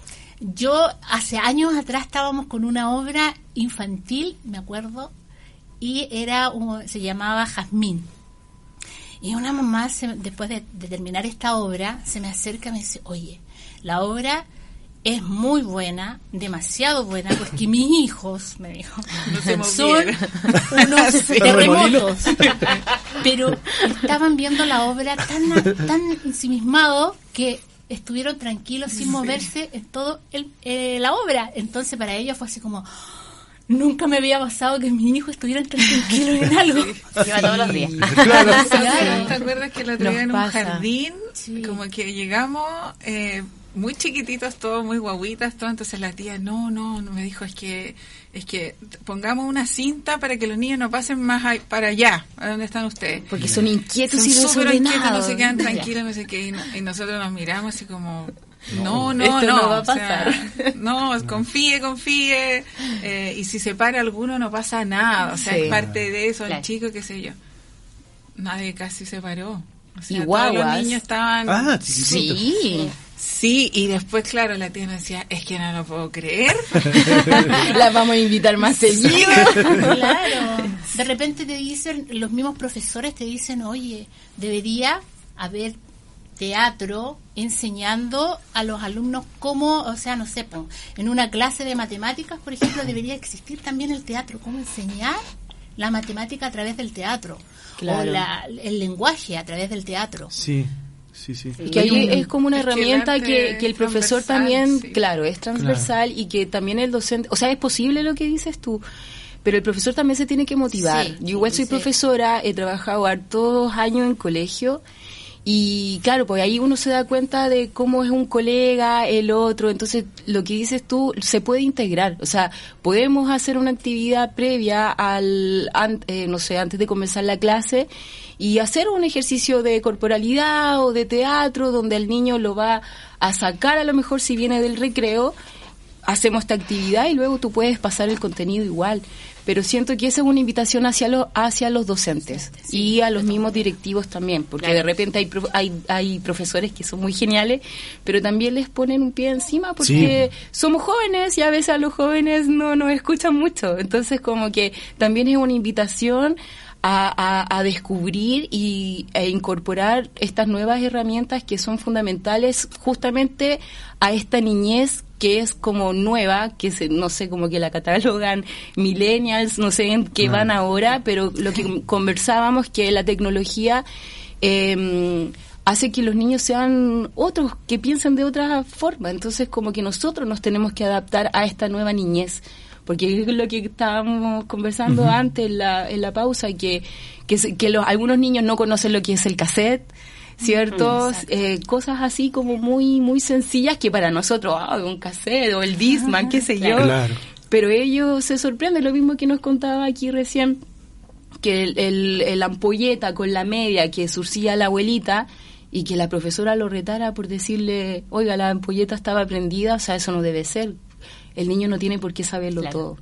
yo hace años atrás estábamos con una obra infantil, me acuerdo, y era un- se llamaba Jazmín. Y una mamá, se- después de, de terminar esta obra, se me acerca y me dice, oye, la obra es muy buena, demasiado buena, porque mis hijos, me dijo, son unos terremotos. Pero estaban viendo la obra tan, tan ensimismados que estuvieron tranquilos sin moverse en todo el, eh, la obra. Entonces para ellos fue así como, nunca me había pasado que mis hijos estuvieran tan tranquilos en algo. Lleva todos los días. Claro. Claro. ¿Te acuerdas que Nos día en un pasa. jardín, Sí. como que llegamos eh, muy chiquititos todos, muy guaguitas todos, entonces la tía, no, no, no, me dijo, es que es que pongamos una cinta para que los niños no pasen más ahí- para allá, a donde están ustedes. Porque son inquietos Son y súper inquietos, no se quedan tranquilos, no sé qué, y, no- y nosotros nos miramos así como, no, no, Esto no, no va a o sea, pasar. no, confíe, confíe, eh, y si se para alguno no pasa nada, o sea, Sí. es parte de eso, Claro. el chico, qué sé yo. Nadie casi se paró. O sea, Y todos los niños estaban... Ah. Sí, Sí, y después, claro, la tía nos decía, es que no lo puedo creer. las vamos a invitar más seguido. Claro. De repente te dicen, los mismos profesores te dicen, oye, debería haber teatro enseñando a los alumnos cómo, o sea, no sé, po, en una clase de matemáticas, por ejemplo, debería existir también el teatro, cómo enseñar la matemática a través del teatro, Claro. o la- el lenguaje a través del teatro. Sí, sí, sí. que ahí es como una herramienta que, que el es profesor transversal, también, sí. claro, es transversal y que también el docente, o sea, es posible lo que dices tú, pero el profesor también se tiene que motivar. Sí, Yo igual soy sí. profesora, he trabajado hartos años en colegio y claro, pues ahí uno se da cuenta de cómo es un colega, el otro, entonces lo que dices tú se puede integrar, o sea, podemos hacer una actividad previa al, an- eh, no sé, antes de comenzar la clase y hacer un ejercicio de corporalidad o de teatro donde el niño lo va a sacar a lo mejor si viene del recreo, hacemos esta actividad y luego tú puedes pasar el contenido igual. Pero siento que esa es una invitación hacia los, hacia los docentes y a los mismos directivos también, porque de repente hay, pro- hay, hay profesores que son muy geniales, pero también les ponen un pie encima porque somos jóvenes y a veces a los jóvenes no nos escuchan mucho. Entonces como que también es una invitación a, a- a descubrir y, e incorporar estas nuevas herramientas que son fundamentales justamente a esta niñez que es como nueva, que se, no sé, como que la catalogan millennials, no sé en qué van ahora, pero lo que conversábamos que la tecnología eh, hace que los niños sean otros, que piensen de otra forma. Entonces, como que nosotros nos tenemos que adaptar a esta nueva niñez. Porque es lo que estábamos conversando antes en la, en la pausa, que, que, que los, algunos niños no conocen lo que es el cassette, ¿cierto? Eh, cosas así como muy muy sencillas que para nosotros, ah, un cassette o el Discman, qué sé yo. Claro. Pero ellos se sorprenden, lo mismo que nos contaba aquí recién, que el, el, el ampolleta con la media que surcía la abuelita y que la profesora lo retara por decirle, oiga, la ampolleta estaba prendida, o sea, eso no debe ser. El niño no tiene por qué saberlo Claro. todo.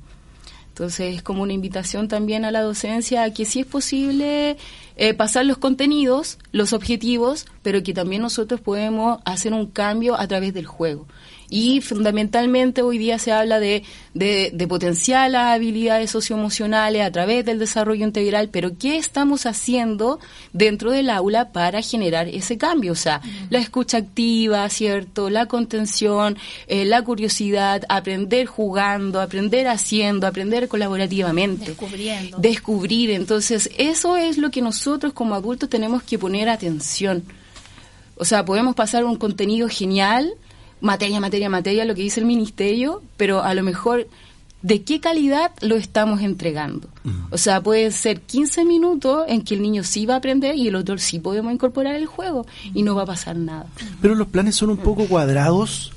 Entonces es como una invitación también a la docencia a que si es posible eh, pasar los contenidos, los objetivos, pero que también nosotros podemos hacer un cambio a través del juego. Y fundamentalmente hoy día se habla de, de, de, potenciar las habilidades socioemocionales a través del desarrollo integral, pero ¿qué estamos haciendo dentro del aula para generar ese cambio? O sea, la escucha activa, ¿cierto? La contención, eh, la curiosidad, aprender jugando, aprender haciendo, aprender colaborativamente. Descubriendo. Descubrir. Entonces, eso es lo que nosotros como adultos tenemos que poner atención. O sea, podemos pasar un contenido genial, materia, materia, materia, lo que dice el ministerio, pero a lo mejor de qué calidad lo estamos entregando. O sea, puede ser 15 minutos en que el niño sí va a aprender y el otro sí podemos incorporar el juego y no va a pasar nada. Pero los planes son un poco cuadrados.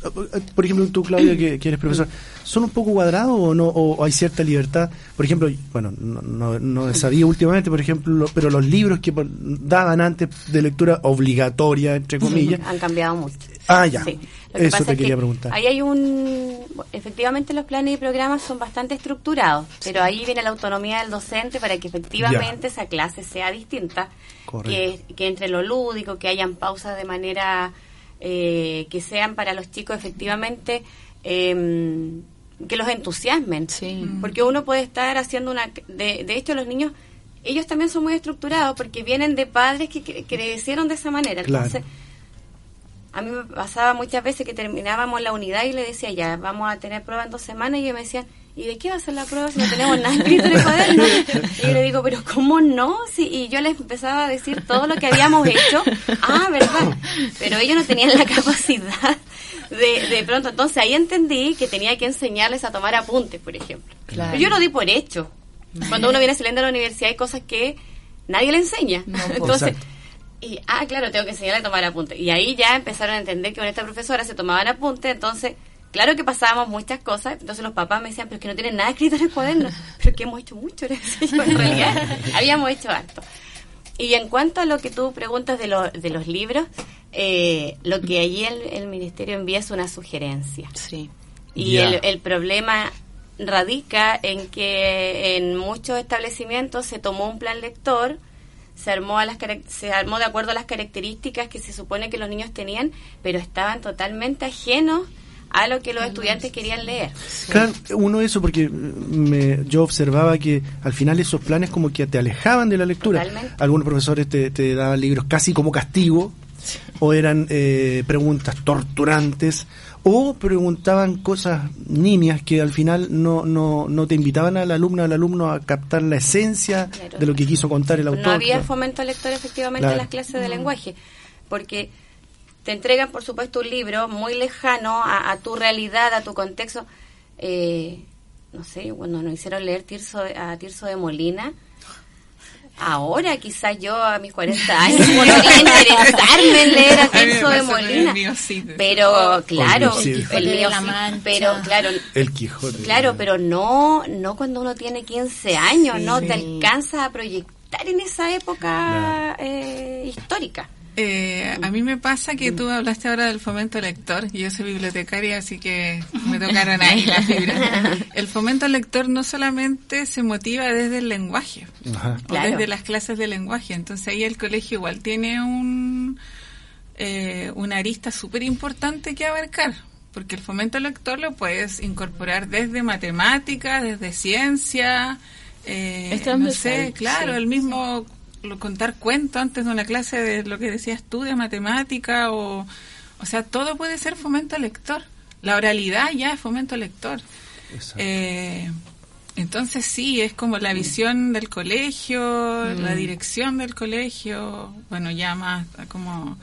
Por ejemplo, tú, Claudia, que, que eres profesor, ¿son un poco cuadrados o no? ¿O hay cierta libertad? Por ejemplo, bueno, no, no, no sabía últimamente, por ejemplo, pero los libros que daban antes de lectura obligatoria, entre comillas. Han cambiado mucho. Ah, ya. Sí. Eso te quería preguntar. Ahí hay un. Efectivamente, los planes y programas son bastante estructurados, pero ahí viene la autonomía del docente para que efectivamente Ya. esa clase sea distinta. Que, que entre lo lúdico, que hayan pausas de manera eh, que sean para los chicos efectivamente. eh, que los entusiasmen. Sí. Porque uno puede estar haciendo una... De, de hecho, los niños, ellos también son muy estructurados porque vienen de padres que cre- crecieron de esa manera. Claro. Entonces, a mí me pasaba muchas veces que terminábamos la unidad y le decía, ya, vamos a tener prueba en dos semanas, y ellos me decían, ¿y de qué va a ser la prueba si no tenemos nada escrito en el cuaderno? Y yo le digo, ¿pero cómo no? Sí, y yo les empezaba a decir todo lo que habíamos hecho. Ah, ¿verdad? Pero ellos no tenían la capacidad de, de pronto. Entonces ahí entendí que tenía que enseñarles a tomar apuntes, por ejemplo. Claro. Pero yo lo di por hecho. Cuando uno viene saliendo de la universidad hay cosas que nadie le enseña. Entonces, Exacto. y, ah, claro, tengo que enseñarle a tomar apuntes. Y ahí ya empezaron a entender que con esta profesora se tomaban apuntes, entonces, claro que pasábamos muchas cosas, entonces los papás me decían, pero es que no tienen nada escrito en el cuaderno. Pero que hemos hecho mucho, en realidad, habíamos hecho harto. Y en cuanto a lo que tú preguntas de, lo- de los libros, eh, lo que allí el, el ministerio envía es una sugerencia. Sí. Y el, el problema radica en que en muchos establecimientos se tomó un plan lector, se armó, a las, se armó de acuerdo a las características que se supone que los niños tenían, pero estaban totalmente ajenos a lo que los estudiantes querían leer. Claro, uno eso porque me, yo observaba que al final esos planes como que te alejaban de la lectura. Totalmente. Algunos profesores te, te daban libros casi como castigo o eran eh, preguntas torturantes o preguntaban cosas nimias que al final no, no, no te invitaban al alumno o al alumno a captar la esencia Claro. de lo que quiso contar el autor. No había fomento lector efectivamente Claro. en las clases de lenguaje, porque te entregan, por supuesto, un libro muy lejano a, a tu realidad, a tu contexto. Eh, no sé, cuando nos hicieron leer Tirso de- a Tirso de Molina, ahora quizás yo a mis 40 años podría interesarme en leer a Tirso de Molina. Pero, claro, el mío sí, pero claro, El Quijote. Claro, pero no, no cuando uno tiene 15 años, no te alcanza a proyectar en esa época eh, histórica. Eh, a mí me pasa que tú hablaste ahora del fomento lector. Yo soy bibliotecaria, así que me tocaron ahí las fibras. El fomento lector no solamente se motiva desde el lenguaje, Ajá. o Claro. desde las clases de lenguaje. Entonces ahí el colegio igual tiene un eh, una arista súper importante que abarcar. Porque el fomento lector lo puedes incorporar desde matemáticas, desde ciencia, eh, no sé, claro, sí. el mismo contar cuentos antes de una clase de lo que decías tú de matemática o o sea todo puede ser fomento lector. La oralidad ya es fomento lector. Eh, entonces sí es como la visión del colegio Mm. la dirección del colegio bueno ya más como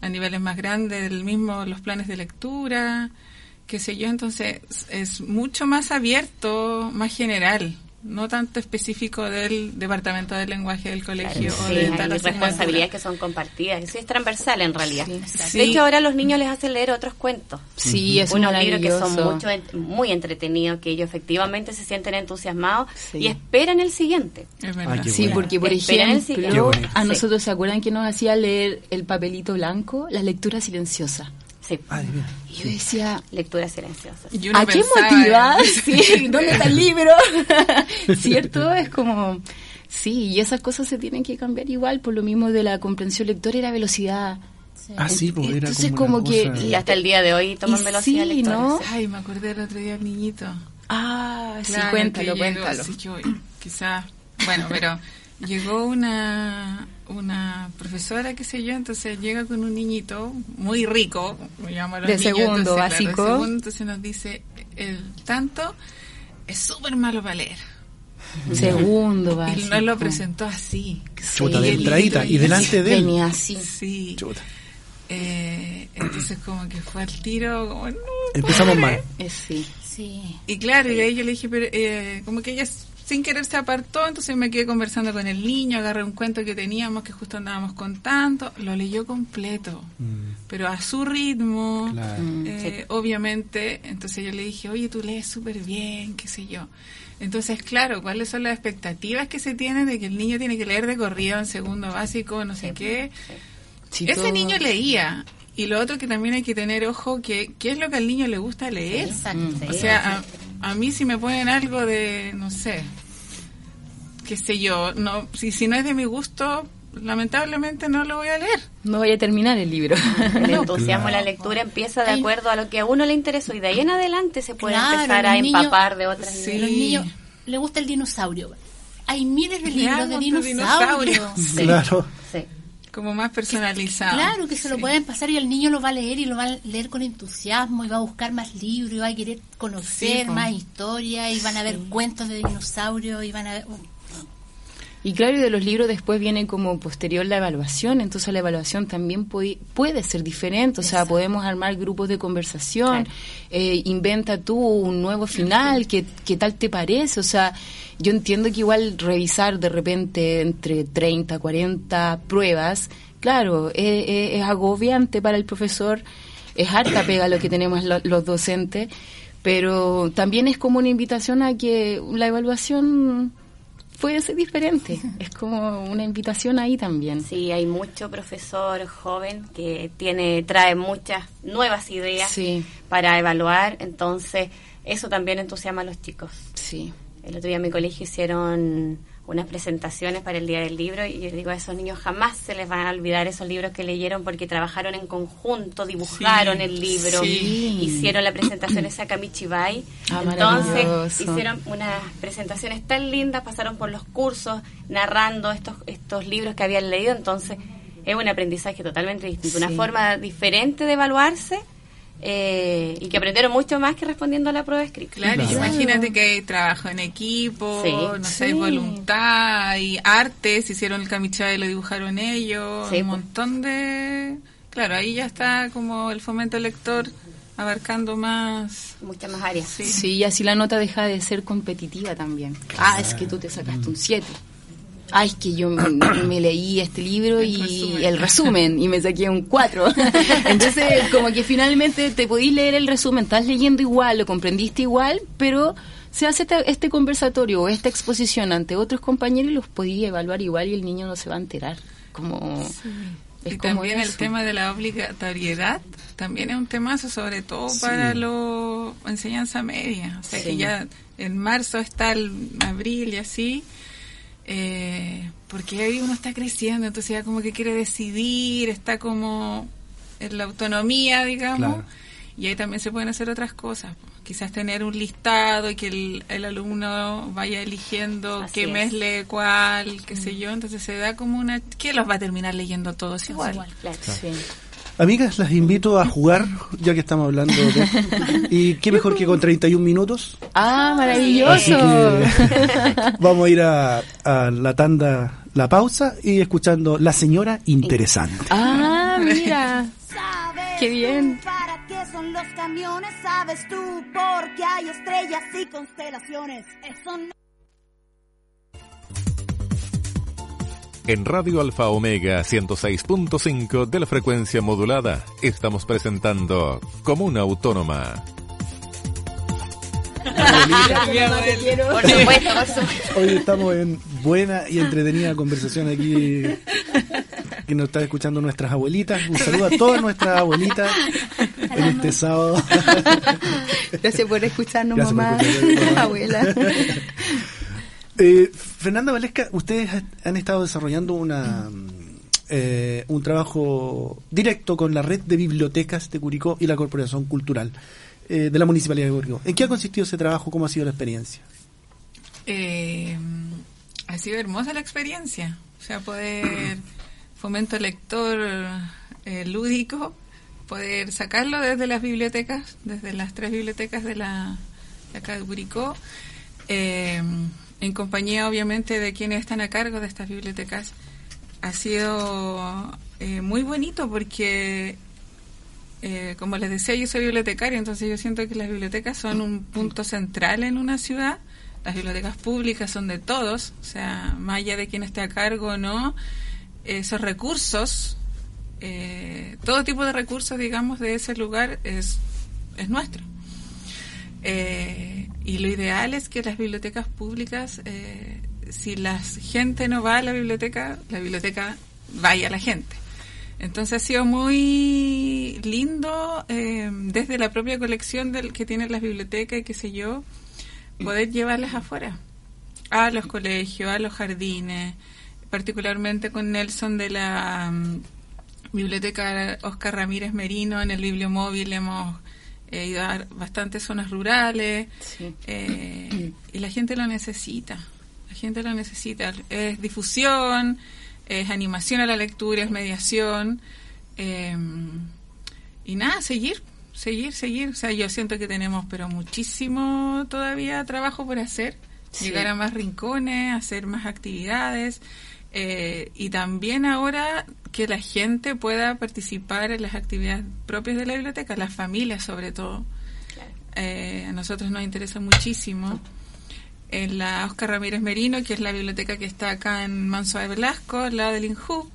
a niveles más grandes el mismo los planes de lectura qué sé yo. Entonces es mucho más abierto más general no tanto específico del departamento del lenguaje del colegio o Sí, de tal responsabilidades que son compartidas. Eso es transversal en realidad. Sí. De hecho, ahora los niños les hacen leer otros cuentos. Sí, es Unos libros que son mucho, muy entretenidos, que ellos efectivamente se sienten entusiasmados Sí. y esperan el siguiente. Es verdad. Ah, Sí, porque por Esperan el ejemplo, a Sí. nosotros se acuerdan que nos hacía leer el papelito blanco, la lectura silenciosa. Sí. Ay, mira. Y yo decía, Lectura silenciosa. ¿a qué motiva? en- Sí, ¿dónde está el libro? ¿Cierto? Es como... Sí, y esas cosas se tienen que cambiar igual, por lo mismo de la comprensión lectora y la velocidad. Ah, sí, pues era Entonces, como, como que- cosa- Y hasta el día de hoy toman Y velocidad sí, lectora. ¿no? Ay, me acordé el otro día niñito. Ah, sí, Claro, cuéntalo, llegó, cuéntalo. sí, yo, quizás, bueno, pero llegó una, una profesora, qué sé yo, entonces llega con un niñito muy rico, me llamo a los De niños, segundo entonces, claro, de básico. segundo, entonces nos dice, el tanto es súper malo para leer. Segundo, Y básico. nos lo presentó así. Chuta, Sí, de entradita. Y delante de él. Venía así. Sí. Chuta. Eh, entonces como que fue al tiro, como, no, Empezamos mal. Eh, sí. Sí. Y claro, y ahí yo le dije, pero, eh, como que ella sin querer se apartó, entonces me quedé conversando con el niño, agarré un cuento que teníamos que justo andábamos contando, lo leyó completo, pero a su ritmo, Mm. Claro. eh, obviamente, entonces yo le dije, oye, tú lees súper bien, qué sé yo. Entonces, claro, ¿cuáles son las expectativas que se tienen de que el niño tiene que leer de corrido en segundo básico, no sé qué? Sí, Ese todo- niño leía. Y lo otro que también hay que tener ojo, que qué es lo que al niño le gusta leer. Exacto. O sea, a, a mí si me ponen algo de, no sé, qué sé yo, no, si, si no es de mi gusto, lamentablemente no lo voy a leer. No voy a terminar el libro. El entusiasmo en la lectura empieza de acuerdo a lo que a uno le interesó y de ahí en adelante se puede Claro, empezar a niños- empapar de otras Sí. A los niños les gusta el dinosaurio. Hay miles de libros de Veamos de dinosaurios. dinosaurios. Claro. Como más personalizado. Claro, que se lo Sí. pueden pasar y el niño lo va a leer y lo va a leer con entusiasmo y va a buscar más libros y va a querer conocer Sí, más historias y van a ver cuentos de dinosaurios y van a ver... Y claro, y de los libros después viene como posterior la evaluación, entonces la evaluación también puede, puede ser diferente, o sea, podemos armar grupos de conversación, eh, inventa tú un nuevo final, ¿qué, ¿qué tal te parece? O sea, yo entiendo que igual revisar de repente entre 30, 40 pruebas, claro, eh, eh, es agobiante para el profesor, es harta pega lo que tenemos lo- los docentes, pero también es como una invitación a que la evaluación puede ser diferente. Es como una invitación ahí también. Sí, hay mucho profesor joven que tiene trae muchas nuevas ideas Sí. para evaluar, entonces eso también entusiasma a los chicos. Sí. El otro día en mi colegio hicieron unas presentaciones para el Día del Libro y yo digo a esos niños jamás se les van a olvidar esos libros que leyeron porque trabajaron en conjunto, dibujaron Sí, el libro, sí. hicieron la presentación esa Kamichibai. Ah, Entonces hicieron unas presentaciones tan lindas, pasaron por los cursos narrando estos, estos libros que habían leído, entonces es un aprendizaje totalmente distinto, Sí. una forma diferente de evaluarse eh, y que aprendieron mucho más que respondiendo a la prueba escrita. Claro, y Claro. imagínate que hay trabajo en equipo, Sí. no sé, hay Sí. voluntad, hay artes, hicieron el camichá y lo dibujaron ellos, Sí, un pues. montón de... Claro, ahí ya está como el fomento lector abarcando más... Muchas más áreas. Sí. Sí, y así la nota deja de ser competitiva también. Ah, es que tú te sacaste un 7. Ah, es que yo me, leí este libro y El resumen. el resumen y me saqué un 4. Entonces, como que finalmente te podís leer el resumen, estás leyendo igual, lo comprendiste igual, pero se hace este, este conversatorio o esta exposición ante otros compañeros y los podís evaluar igual y el niño no se va a enterar. Como... es y como también el tema de la obligatoriedad también es un temazo, sobre todo para la enseñanza media. O sea Sí. que ya en marzo está el abril y así, eh, porque ahí uno está creciendo, entonces ya como que quiere decidir, está como en la autonomía, digamos. Claro. Y ahí también se pueden hacer otras cosas. Quizás tener un listado y que el, el alumno vaya eligiendo Así qué es. mes lee cuál, qué sé yo. Entonces se da como una... que los va a terminar leyendo todos igual? igual. Claro. Sí. Amigas, las invito a jugar, ya que estamos hablando de... ¿Y qué mejor que con 31 minutos? Ah, Así maravilloso. que vamos a ir a, a la tanda, la pausa, y escuchando La Señora Interesante. Ah, mira. ¿Sabes Qué bien. tú ¿Para qué son los camiones? ¿Sabes tú por qué hay estrellas y constelaciones? Eso no En Radio Alfa Omega 106.5 de la frecuencia modulada estamos presentando Comuna Autónoma. Por supuesto, por supuesto. Hoy estamos en buena y entretenida conversación aquí que nos están escuchando nuestras abuelitas. Un saludo a todas nuestras abuelitas en este sábado. Gracias por escucharnos, Gracias por mamá, escucharnos, mamá. abuela. Eh, Fernanda Valesca, ustedes ha- han estado desarrollando una eh, un trabajo directo con la red de bibliotecas de Curicó y la Corporación Cultural eh, de la Municipalidad de Curicó. ¿En qué ha consistido ese trabajo? ¿Cómo ha sido la experiencia? Eh, ha sido hermosa la experiencia. O sea, poder fomento lector eh, lúdico, poder sacarlo desde las bibliotecas, desde las tres bibliotecas de la de acá de Curicó, eh, en compañía obviamente de quienes están a cargo de estas bibliotecas. Ha sido eh, muy bonito porque eh, como les decía, yo soy bibliotecaria, entonces yo siento que las bibliotecas son un punto central en una ciudad. Las bibliotecas públicas son de todos, o sea, más allá de quien esté a cargo o no, esos recursos, eh, todo tipo de recursos, digamos, de ese lugar es, es nuestro. Y lo ideal es que las bibliotecas públicas, eh, si la gente no va a la biblioteca, la biblioteca vaya a la gente. Entonces ha sido muy lindo eh, desde la propia colección del, que tienen las bibliotecas y qué sé yo, poder llevarlas afuera, a los colegios, a los jardines, particularmente con Nelson de la mm, Biblioteca Oscar Ramírez Merino, en el bibliomóvil hemos eh, ido a bastantes zonas rurales Sí. eh, y la gente lo necesita, la gente lo necesita, es difusión, es animación a la lectura, es mediación eh, y nada, seguir, seguir, seguir, o sea, yo siento que tenemos pero muchísimo todavía trabajo por hacer, Sí. llegar a más rincones, hacer más actividades eh, y también ahora que la gente pueda participar en las actividades propias de la biblioteca, las familias sobre todo. Eh, a nosotros nos interesa muchísimo. En la Oscar Ramírez Merino, que es la biblioteca que está acá en Manso de Velasco, al lado del INJU,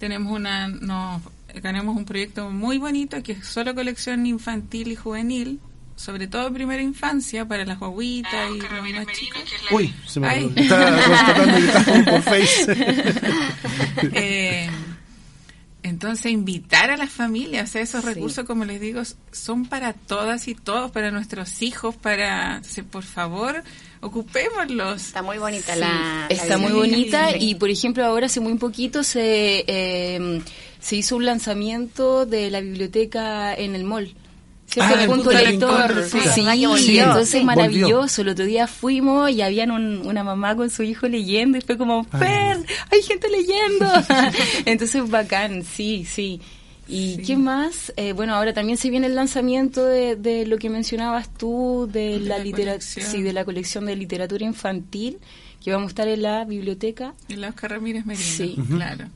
tenemos una, nos ganamos un proyecto muy bonito que es solo colección infantil y juvenil, sobre todo primera infancia para las guaguitas y los más chicos. Uy, se me Ay. está constatando que está por face. Eh, entonces, invitar a las familias, o sea, esos recursos, como les digo, son para todas y todos, para nuestros hijos, para, se- por favor, ocupémoslos. Está muy bonita Sí, la. está la muy bonita y por ejemplo ahora hace muy poquito se eh, se hizo un lanzamiento de la biblioteca en el mall ¿Cierto? Ah, el punto el punto lector. lector, Sí, sí. ¿Verdad que volvió? entonces Sí. maravilloso. El otro día fuimos y habían un- una mamá con su hijo leyendo y fue como, ¡Fer! ¡Hay gente leyendo! entonces bacán, sí, sí. ¿Y Sí. qué más? Eh, bueno, ahora también se viene el lanzamiento de, de lo que mencionabas tú, de, De la, la sí, de la colección de literatura infantil, que vamos a estar en la biblioteca. Y la Oscar Ramírez Merino, Sí. claro.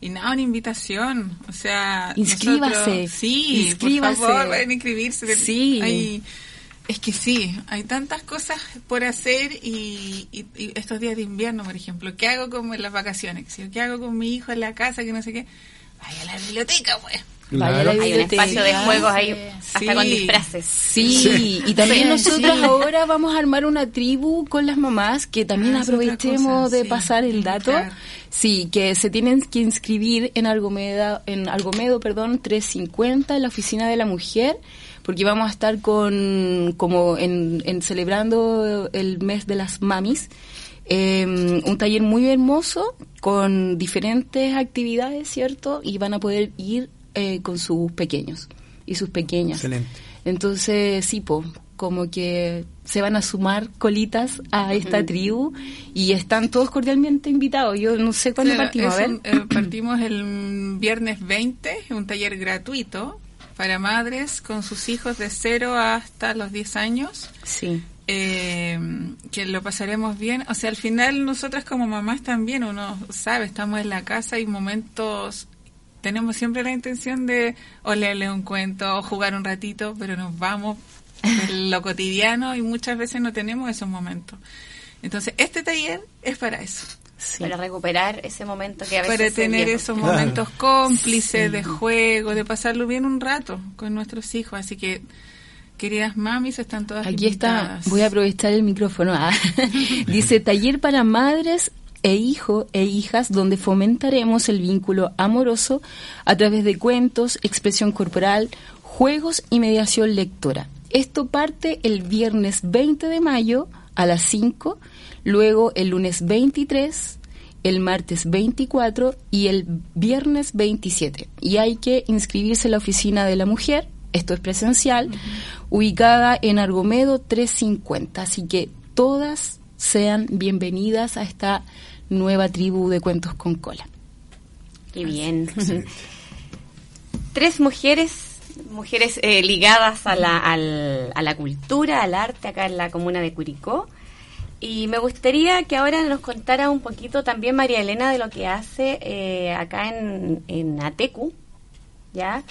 Y nada, una invitación, o sea... Inscríbase, nosotros- sí, inscríbase. por favor, vayan a inscribirse. Sí. Hay- es que sí, hay tantas cosas por hacer y, y- y estos días de invierno, por ejemplo, ¿qué hago con las vacaciones? ¿Qué hago con mi hijo en la casa? Que no sé qué. Vaya a la biblioteca, pues. Hay un espacio de juegos ahí, hasta con disfraces. Sí, y también Sí, nosotros sí. ahora vamos a armar una tribu con las mamás que también Ah, aprovechemos cosa, de sí, pasar el dato. Sí, que se tienen que inscribir en Algomeda, en Algomedo, perdón, 350 en la oficina de la mujer, porque vamos a estar con como en, en celebrando el mes de las mamis. eh, un taller muy hermoso con diferentes actividades, ¿cierto? Y van a poder ir eh, con sus pequeños y sus pequeñas. Excelente. Entonces, sí, po, como que se van a sumar colitas a esta tribu y están todos cordialmente invitados. Yo no sé cuándo Sí, partimos, a ver. un- eh, partimos el viernes 20, un taller gratuito para madres con sus hijos de 0 hasta los 10 años. Sí, eh, que lo pasaremos bien. O sea, al final nosotras como mamás también, uno sabe, estamos en la casa y momentos, tenemos siempre la intención de o leerle un cuento o jugar un ratito, pero nos vamos en lo cotidiano y muchas veces no tenemos esos momentos. Entonces, este taller es para eso, sí. Para recuperar ese momento que a veces para tener esos Claro. momentos cómplices de juego, de pasarlo bien un rato con nuestros hijos. Así que, queridas mamis, están todas Aquí está, invitadas. voy a aprovechar el micrófono. ah. Dice, taller para madres e hijos e hijas donde fomentaremos el vínculo amoroso a través de cuentos, expresión corporal, juegos y mediación lectora. Esto parte el viernes 20 de mayo a las 5, luego el lunes 23, el martes 24 y el viernes 27. Y hay que inscribirse en la oficina de la mujer, esto es presencial, ubicada en Argomedo 350. Así que todas sean bienvenidas a esta nueva tribu de cuentos con cola. Qué bien. Tres mujeres, mujeres eh, ligadas a la, al- a la cultura, al arte, acá en la comuna de Curicó. Y me gustaría que ahora nos contara un poquito también María Elena de lo que hace eh, acá en, en Atecu, ¿ya?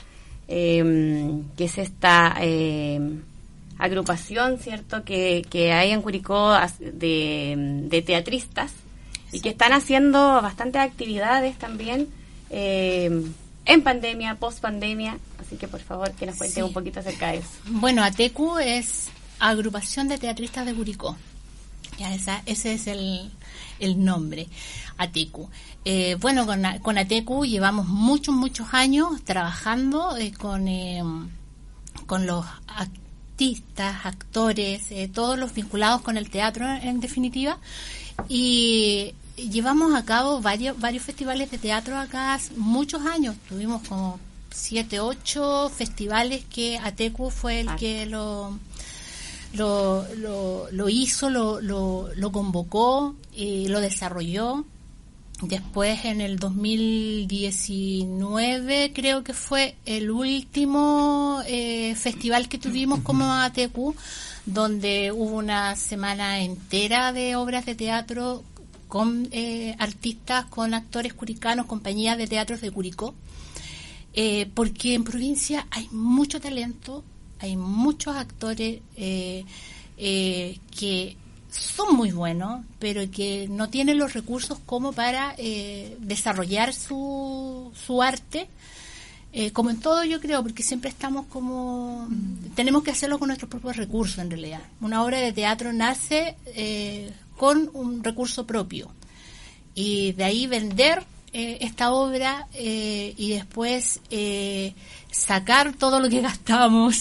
Em, que es esta em, agrupación, ¿cierto?, que, que hay en Curicó de, de teatristas y que están haciendo bastantes actividades también em, en pandemia, post pandemia. Así que por favor que nos cuente Sí. un poquito acerca de eso. Bueno, ATECU es Agrupación de Teatristas de Curicó. Ya esa, ese es el, el nombre, ATECU. Eh, bueno, con, con ATECU llevamos muchos, muchos años trabajando eh, con, eh, con los artistas, actores, eh, todos los vinculados con el teatro en definitiva. Y llevamos a cabo varios, varios festivales de teatro acá hace muchos años. Tuvimos como siete, ocho festivales que ATECU fue el Ah. que lo, lo, lo, lo hizo, lo, lo, lo convocó y lo desarrolló. Después en el 2019 creo que fue el último eh, festival que tuvimos como ATQ, donde hubo una semana entera de obras de teatro con eh, artistas, con actores curicanos, compañías de teatros de Curicó. Eh, porque en provincia hay mucho talento, hay muchos actores eh, que son muy buenos, pero que no tienen los recursos como para desarrollar su, su arte. Como en todo yo creo, porque siempre estamos como... Tenemos que hacerlo con nuestros propios recursos en realidad. Una obra de teatro nace con un recurso propio y de ahí vender eh, esta obra eh, y después eh, sacar todo lo que gastamos,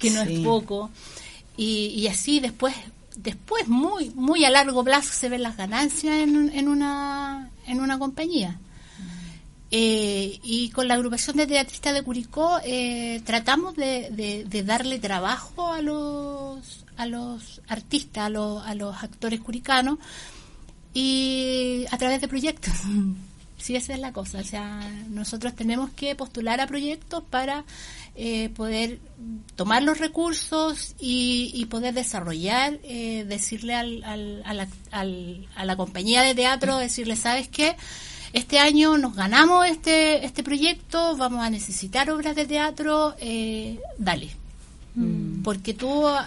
que no Sí. es poco, y, y así después después muy muy a largo plazo se ven las ganancias en, un- en una en una compañía. Eh, y con la agrupación de teatristas de Curicó eh, tratamos de, de- de darle trabajo a los a los artistas, a los, a los actores curicanos y a través de proyectos. Sí, esa es la cosa. O sea, nosotros tenemos que postular a proyectos para eh, poder tomar los recursos y, y poder desarrollar, eh, decirle al, al- a, la, al- a la compañía de teatro, decirle, ¿sabes qué? Este año nos ganamos este, este proyecto, vamos a necesitar obras de teatro, eh, dale. Porque tú a,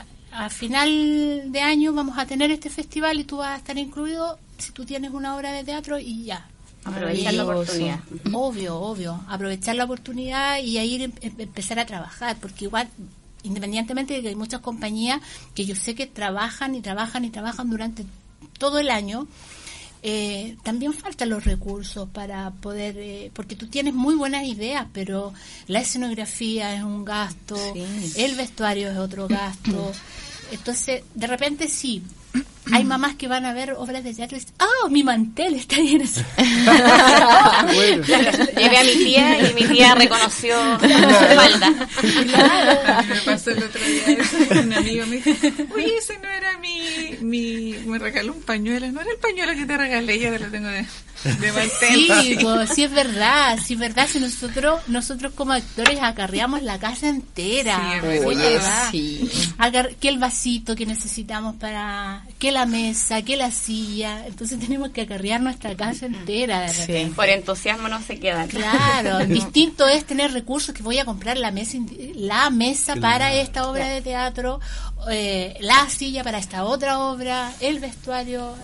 a- a final de año vamos a tener este festival y tú vas a estar incluido si tú tienes una obra de teatro y ya. Aprovechar la oportunidad. Obvio, obvio. Aprovechar la oportunidad y ahí em- em- empezar a trabajar, porque igual, independientemente de que hay muchas compañías que yo sé que trabajan y trabajan y trabajan durante todo el año, eh, también faltan los recursos para poder, eh, porque tú tienes muy buenas ideas, pero la escenografía es un gasto, Sí. el vestuario es otro gasto. Entonces, de repente sí, hay mamás que van a ver obras de teatro y dicen, ¡ah, mi mantel está lleno! Bueno. Llevé a mi tía y mi tía reconoció su espalda. A mí me pasó el otro día eso, un amigo me dijo, oye, ese no era mi, mi, me regaló un pañuelo, no era el pañuelo que te regalé, ya te lo tengo de, de mantel. Sí, pues, sí es verdad, sí es verdad, si nosotros, nosotros como actores acarreamos la casa entera. Sí, es Sí, Oye, ¿verdad? sí. Agar- que el vasito que necesitamos para, que la mesa, que la silla, entonces tenemos que acarrear nuestra casa entera de. Sí. Por entusiasmo no se quedan. Claro, distinto es tener recursos que voy a comprar la mesa, la mesa para esta obra de teatro, eh, la silla para esta otra obra, el vestuario.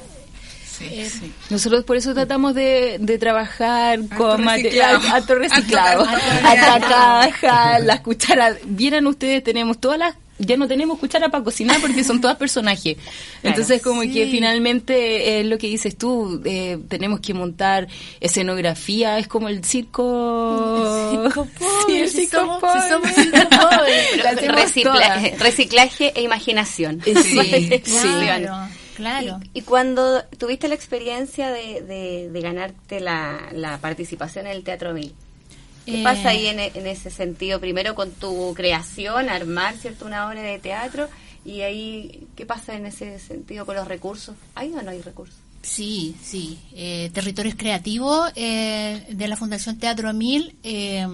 Eh, Nosotros por eso tratamos de, de trabajar con material alto reciclado, hasta caja, las cucharas. Vieran ustedes, tenemos todas las ya no tenemos cuchara para cocinar porque son todas personajes. Entonces como que Sí. finalmente es lo que dices tú, eh, tenemos que montar escenografía, es como el circo... Circo pobre, Sí, el si circo somos- pobre. si somos circo pobre. La hacemos Reciclaje, todas. reciclaje e imaginación. Sí, sí. Claro, claro. Y, y cuando tuviste la experiencia de, de, de ganarte la, la participación en el Teatro Mil, ¿qué Eh, pasa ahí en, e- en ese sentido? Primero con tu creación, armar cierto una obra de teatro, y ahí, ¿qué pasa en ese sentido con los recursos? ¿Hay o no hay recursos? Sí, sí. Eh, Territorios Creativos eh, de la Fundación Teatro Mil, eh,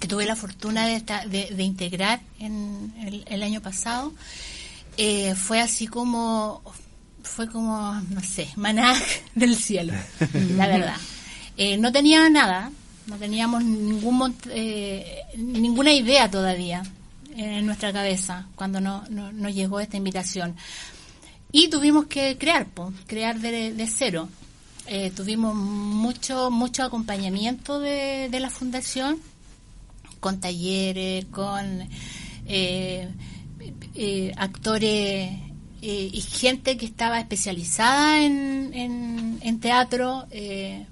que tuve la fortuna de, esta- de, de integrar en el, el año pasado, eh, fue así como, fue como, no sé, maná del cielo, la verdad. Eh, no tenía nada, no teníamos ningún eh, ninguna idea todavía en nuestra cabeza cuando no, no- nos llegó esta invitación. Y tuvimos que crear, po, crear de, de cero. Eh, tuvimos mucho mucho acompañamiento de, de la fundación, con talleres, con eh, eh, actores eh, y gente que estaba especializada en, en, en teatro, eh,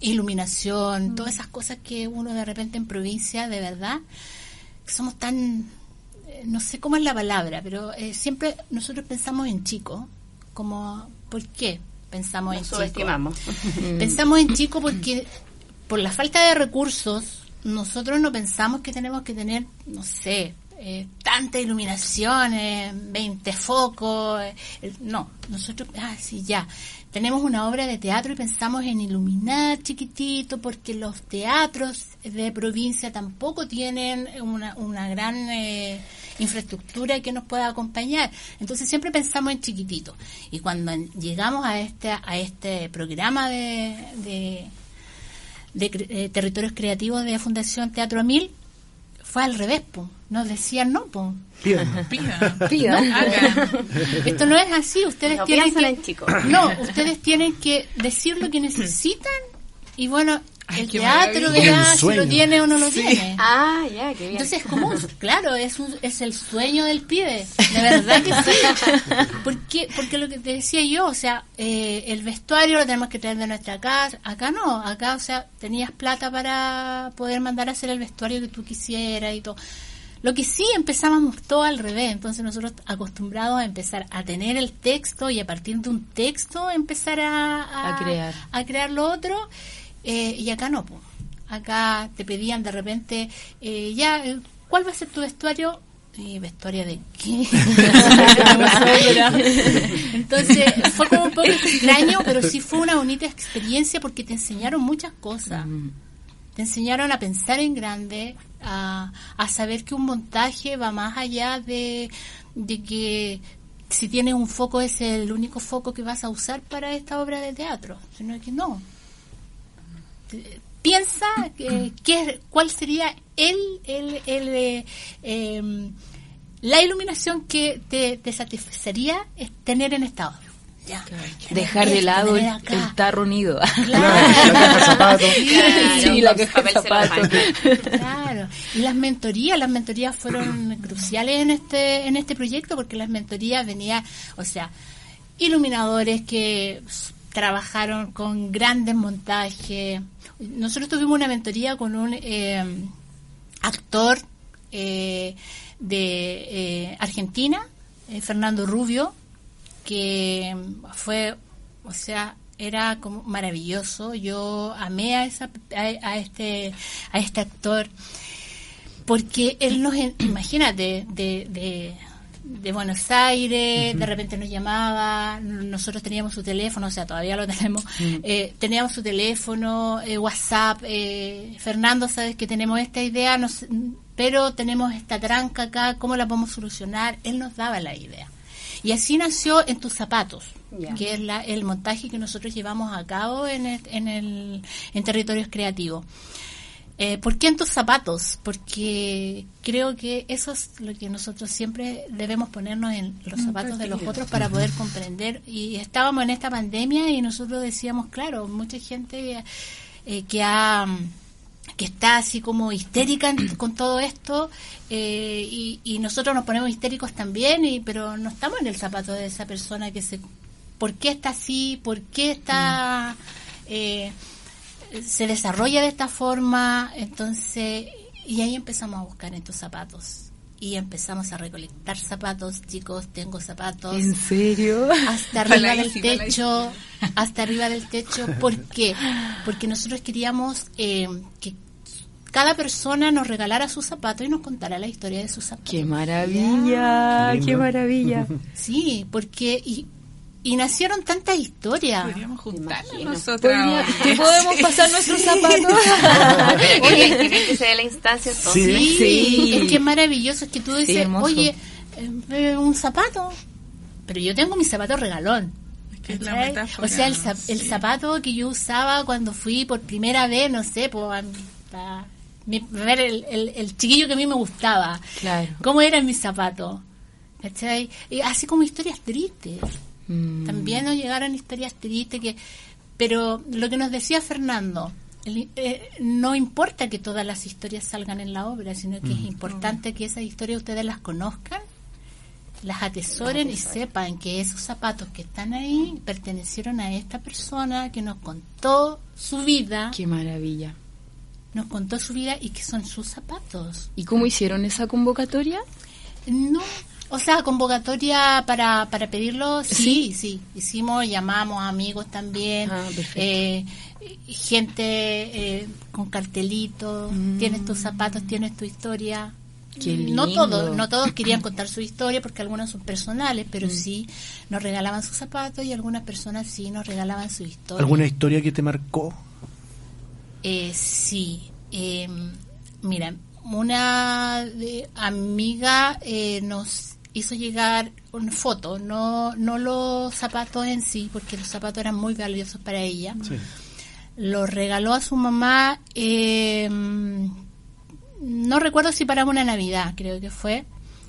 iluminación, todas esas cosas que uno de repente en provincia, de verdad, somos tan eh, no sé cómo es la palabra, pero siempre nosotros pensamos en chico, como ¿por qué pensamos Nos en chico? subestimamos. Pensamos en chico porque por la falta de recursos nosotros no pensamos que tenemos que tener, no sé, eh, tantas iluminaciones, 20 focos, eh, no, nosotros, ah, sí, ya, tenemos una obra de teatro y pensamos en iluminar chiquitito porque los teatros de provincia tampoco tienen una, una gran eh, infraestructura que nos pueda acompañar. Entonces siempre pensamos en chiquitito. Y cuando llegamos a este, a este programa de, de, de eh, territorios creativos de Fundación Teatro Mil, fue al revés, po. nos decían no, po. Pida. Pida. Esto no es así, ustedes No tienen piensan que en chico. No, ustedes tienen que decir lo que necesitan y bueno, Ay, el teatro verá si lo tiene o no lo tiene. Ah, ya, qué bien. Entonces, como, claro, es, un- es el sueño del pibe, de verdad que sí. Porque, porque lo que te decía yo, o sea, eh, el vestuario lo tenemos que traer de nuestra casa, acá no, acá, o sea, tenías plata para poder mandar a hacer el vestuario que tú quisieras y todo. Lo que sí empezábamos todo al revés, entonces nosotros acostumbrados a empezar a tener el texto y a partir de un texto empezar a, A crear. a crear lo otro, eh, y acá no, po. acá te pedían de repente, eh, ya, eh, ¿cuál va a ser tu vestuario? ¿Y vestuario de qué? Entonces fue como un poco extraño, pero sí fue una bonita experiencia porque te enseñaron muchas cosas. Te enseñaron a pensar en grande, a, a saber que un montaje va más allá de, de que si tienes un foco es el único foco que vas a usar para esta obra de teatro, sino que no. Piensa que, qué- cuál sería el, el, el, eh, em, la iluminación que te, te satisfacería es tener en esta obra. Ya. Dejar de lado el, el tarro unido. Claro. La caja de zapatos. sí, la con caja de papel zapatos. celofán. Claro, y las mentorías, las mentorías fueron cruciales en este en este proyecto porque las mentorías venía, o sea, iluminadores que trabajaron con grandes montajes. Nosotros tuvimos una mentoría con un eh, actor eh, de eh, Argentina, Fernando Rubio, que fue, o sea, era como maravilloso. Yo amé a, esa, a, a este a este actor porque él nos, imagínate, de, de, de Buenos Aires, de repente nos llamaba, nosotros teníamos su teléfono, o sea, todavía lo tenemos, eh, teníamos su teléfono, eh, WhatsApp, eh, Fernando, sabes que tenemos esta idea, nos- pero tenemos esta tranca acá, ¿cómo la podemos solucionar? Él nos daba la idea. Y así nació En tus zapatos, que es la, el montaje que nosotros llevamos a cabo en, el, en, el, en territorios creativos. Eh, ¿Por qué en tus zapatos? Porque creo que eso es lo que nosotros siempre debemos ponernos en los zapatos de los otros para poder comprender. Y estábamos en esta pandemia y nosotros decíamos, claro, mucha gente eh, que ha que está así como histérica con todo esto eh, y, y nosotros nos ponemos histéricos también, y, pero no estamos en el zapato de esa persona que se... ¿Por qué está así? ¿Por qué está... eh, se desarrolla de esta forma? Entonces, y ahí empezamos a buscar estos zapatos. Y empezamos a recolectar zapatos, chicos, tengo zapatos ¿En serio? hasta arriba del sí, techo, hasta arriba del techo. ¿Por qué? Porque nosotros queríamos eh, que cada persona nos regalara su zapato y nos contara la historia de su zapato. ¡Qué maravilla! Qué ¡Qué, lindo. maravilla! Sí, porque y, y nacieron tantas historias. Podríamos juntarnos nosotras. Podría- hoy. ¿Te podemos pasar nuestros zapatos? Oye, ¿qué bien que se dé la instancia entonces? Sí, Sí. es que es maravilloso, es que tú dices, oye, eh, eh, un zapato, pero yo tengo mi zapato regalón. Es que es la ¿cachai? metáfora, O sea, el, zap- el zapato que yo usaba cuando fui por primera vez, no sé, por, a ver el, el- el chiquillo que a mí me gustaba. Claro. ¿Cómo era mi zapato? ¿Cachai? Y así como historias tristes. Mm. También nos llegaron historias tristes que... Pero lo que nos decía Fernando, el- eh, no importa que todas las historias salgan en la obra, sino que es importante que esas historias ustedes las conozcan, las atesoren y sepan que esos zapatos que están ahí pertenecieron a esta persona que nos contó su vida, ¡Qué maravilla! nos contó su vida y que son sus zapatos. ¿Y cómo hicieron esa convocatoria? No, o sea, convocatoria para, para pedirlo, sí, sí, Hicimos, llamamos a amigos también, Ah, eh, gente eh, con cartelitos, tienes tus zapatos, tienes tu historia. Mm. No todos, no todos querían contar su historia porque algunos son personales, pero sí nos regalaban sus zapatos y algunas personas sí nos regalaban su historia. ¿Alguna historia que te marcó? Eh, sí. Eh, mira, una de- amiga eh, nos hizo llegar una foto, no, no los zapatos en sí, porque los zapatos eran muy valiosos para ella. Sí. Los regaló a su mamá, eh, no recuerdo si para una Navidad, creo que fue.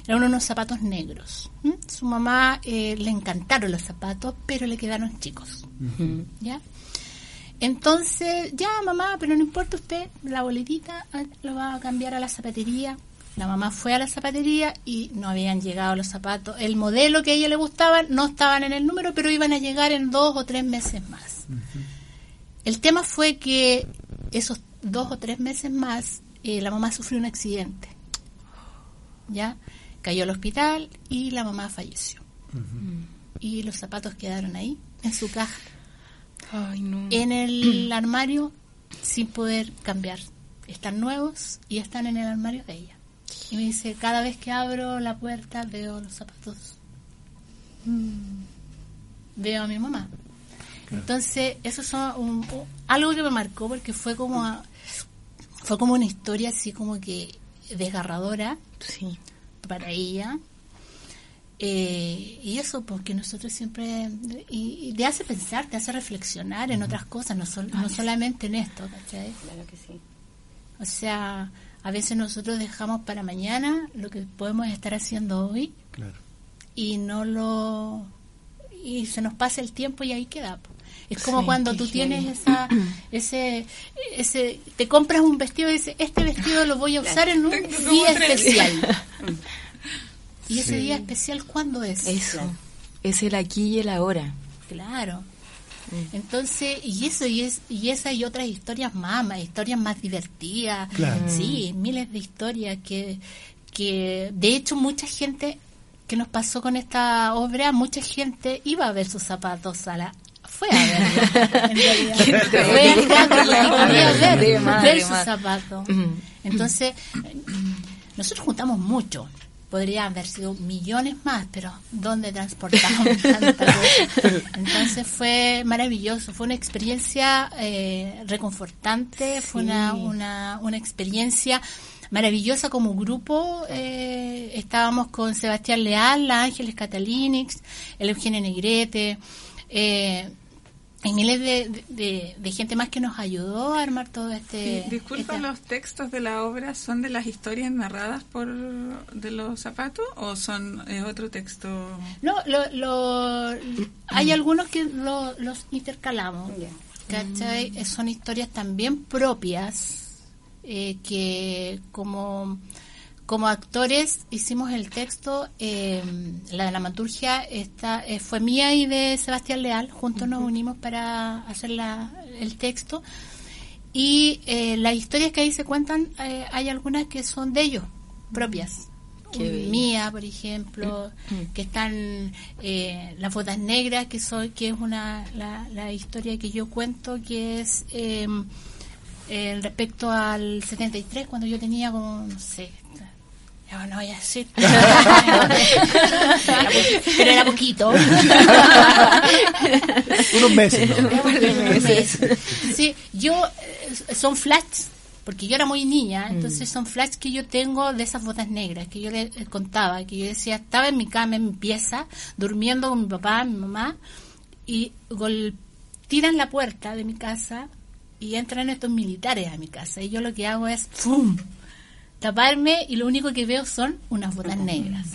Eran unos zapatos negros. Su mamá eh, le encantaron los zapatos, pero le quedaron chicos. ¿Ya? Entonces, ya mamá, pero no importa usted, la boletita ah, lo va a cambiar a la zapatería. La mamá fue a la zapatería y no habían llegado los zapatos. El modelo que a ella le gustaban no estaban en el número, pero iban a llegar en dos o tres meses más. El tema fue que esos dos o tres meses más, eh, la mamá sufrió un accidente. ¿Ya? Cayó al hospital y la mamá falleció. Y los zapatos quedaron ahí, en su caja Ay, no. en el armario sin poder cambiar. Están nuevos y están en el armario de ella. Y me dice, cada vez que abro la puerta veo los zapatos. Mm. Veo a mi mamá. Entonces, eso es un- algo que me marcó porque fue como a- fue como una historia así como que desgarradora Sí. para ella. Eh, y eso porque nosotros siempre y, y te hace pensar, te hace reflexionar en otras cosas, no, sol- no solamente en esto, ¿cachai? Claro que sí. O sea, a veces nosotros dejamos para mañana lo que podemos estar haciendo hoy Claro. y no lo y se nos pasa el tiempo y ahí queda. Es como Sí, cuando tú tienes esa ese ese te compras un vestido y dices, este vestido lo voy a usar en un día especial. ¿Y ese día especial cuándo es? Eso. Es el aquí y el ahora. Claro. Entonces, y eso, y, es, y esa y otras historias más, más historias más divertidas. Claro. Sí, miles de historias que, que, de hecho, mucha gente que nos pasó con esta obra, mucha gente iba a ver sus zapatos a la fue a ver, ver sus zapatos. Mm. Entonces, nosotros juntamos mucho. Podría haber sido millones más, pero ¿dónde transportamos tanta? Entonces fue maravilloso, fue una experiencia eh, reconfortante, fue una, una, una experiencia maravillosa como grupo. eh, estábamos con Sebastián Leal, la Ángeles Catalinix, el Eugenio Negrete, eh, y miles de, de- de gente más que nos ayudó a armar todo este... Sí, disculpa, esta- ¿los textos de la obra son de las historias narradas por de los zapatos o son es otro texto? No, lo, lo- hay algunos que lo- los intercalamos. ¿cachai? Eh, Son historias también propias eh, que como como actores hicimos el texto, eh, la dramaturgia esta, eh, fue mía y de Sebastián Leal, juntos nos unimos para hacer la, el texto. Y eh, las historias que ahí se cuentan, eh, hay algunas que son de ellos, propias. Qué bello. Mía, por ejemplo, que están eh, las botas negras, que soy, que es una la, la historia que yo cuento, que es eh, eh, respecto al 73, cuando yo tenía como, no sé, ya no voy a decir. Pero era poquito. Unos meses. ¿no? Sí, yo eh, son flashes, porque yo era muy niña, entonces son flashes que yo tengo de esas botas negras, que yo le eh, contaba, que yo decía, estaba en mi cama, en mi pieza, durmiendo con mi papá, mi mamá, y gol- tiran la puerta de mi casa y entran estos militares a mi casa, y yo lo que hago es, ¡pum! Taparme y lo único que veo son unas botas negras.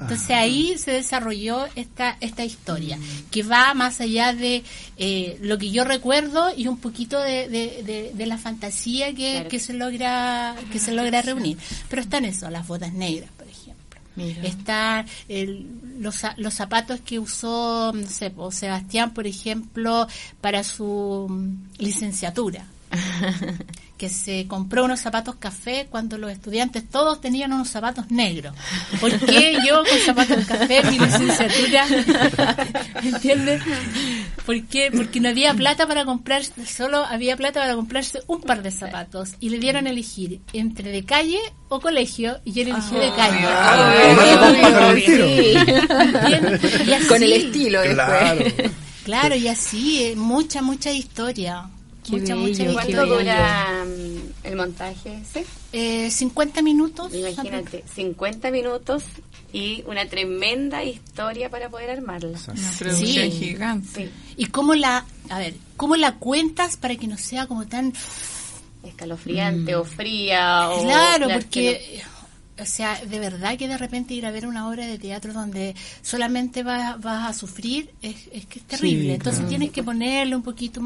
Entonces ahí se desarrolló esta esta historia que va más allá de eh, lo que yo recuerdo y un poquito de, de- de- de la fantasía que, Claro. que se logra que se logra reunir. Pero están eso, las botas negras, por ejemplo. Mira. Está el- los, los zapatos que usó no sé, Sebastián, por ejemplo, para su mm, licenciatura que se compró unos zapatos café cuando los estudiantes todos tenían unos zapatos negros. ¿Por qué yo con zapatos café mi licenciatura? ¿Entiendes? ¿Por qué? Porque no había plata para comprarse, solo había plata para comprarse un par de zapatos y le dieron a elegir entre de calle o colegio y de calle. Ah, más de tiro. ¿Entiendes? Y así- Con el estilo Claro. después. Claro, y así, eh, mucha, mucha historia. Qué mucha, bello, mucha qué ¿Cuánto dura mm, el montaje ese? Eh, 50 minutos. Imagínate, 50 minutos y una tremenda historia para poder armarla. Una producción Sí. gigante. Sí, ¿Y cómo la, a ver, cómo la cuentas para que no sea como tan... escalofriante o fría. O, Claro, que porque, o sea, de verdad que de repente ir a ver una obra de teatro donde solamente vas, vas a sufrir es, es que es terrible. Sí, Entonces claro. tienes que ponerle un poquito...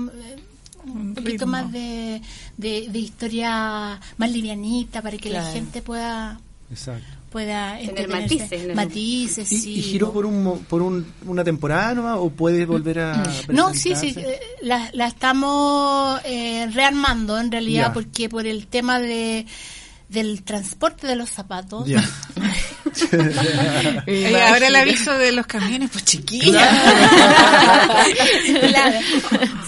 un Un poquito ritmo. más de, de, de historia más livianita para que la gente pueda Exacto. pueda Tener matices, ¿no? Matices, ¿Y, sí. y giró por un mo- por un, una temporada nomás o puede volver a No, sí, sí, eh, la, la estamos eh, rearmando en realidad Ya. porque por el tema de del transporte de los zapatos. Y ahora el aviso de los camiones, pues chiquilla. Claro.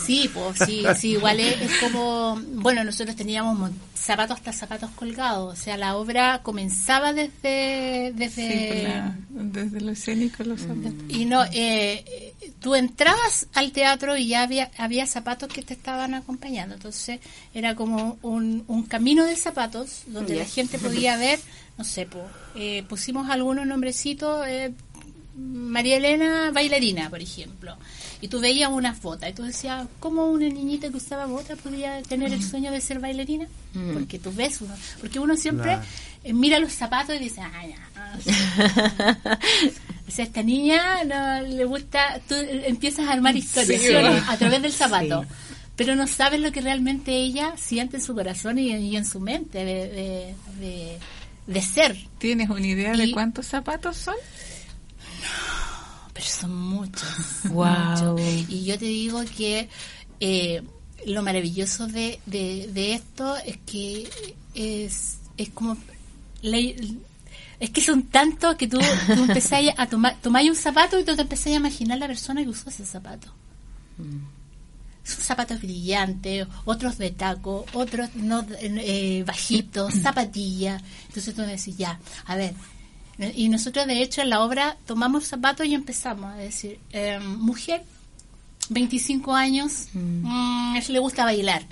Sí, pues sí, sí, igual es, es como, bueno, nosotros teníamos zapatos hasta zapatos colgados, o sea, la obra comenzaba desde desde la- desde lo escénico los zapatos. Y no, eh, eh, tú entrabas al teatro y ya había, había zapatos que te estaban acompañando. Entonces era como un, un camino de zapatos donde la gente podía ver, no sé, po, eh, pusimos algunos nombrecitos, eh, María Elena bailarina, por ejemplo. Y tú veías unas botas y tú decías, ¿cómo una niñita que usaba botas podía tener el sueño de ser bailarina? Porque tú ves uno. Porque uno siempre eh, mira los zapatos y dice, ah, ya. o sea, esta niña no le gusta, tú eh, empiezas a armar historias a través del zapato. Pero no sabes lo que realmente ella siente en su corazón y, y en su mente de, de, de- de ser. ¿Tienes una idea de cuántos zapatos son? Pero son muchos. Guau. muchos. Y yo te digo que eh, lo maravilloso de, de, de esto es que es, es como... la- es que son tantos que tú, tú empezás a tomar tomáis un zapato y tú te empezás a imaginar la persona que usó ese zapato. Son zapatos brillantes, otros de taco, otros no eh, bajitos, zapatillas. Entonces tú decís, ya, a ver. Y nosotros, de hecho, en la obra tomamos zapatos y empezamos a decir, eh, mujer, 25 años, mm, le gusta bailar.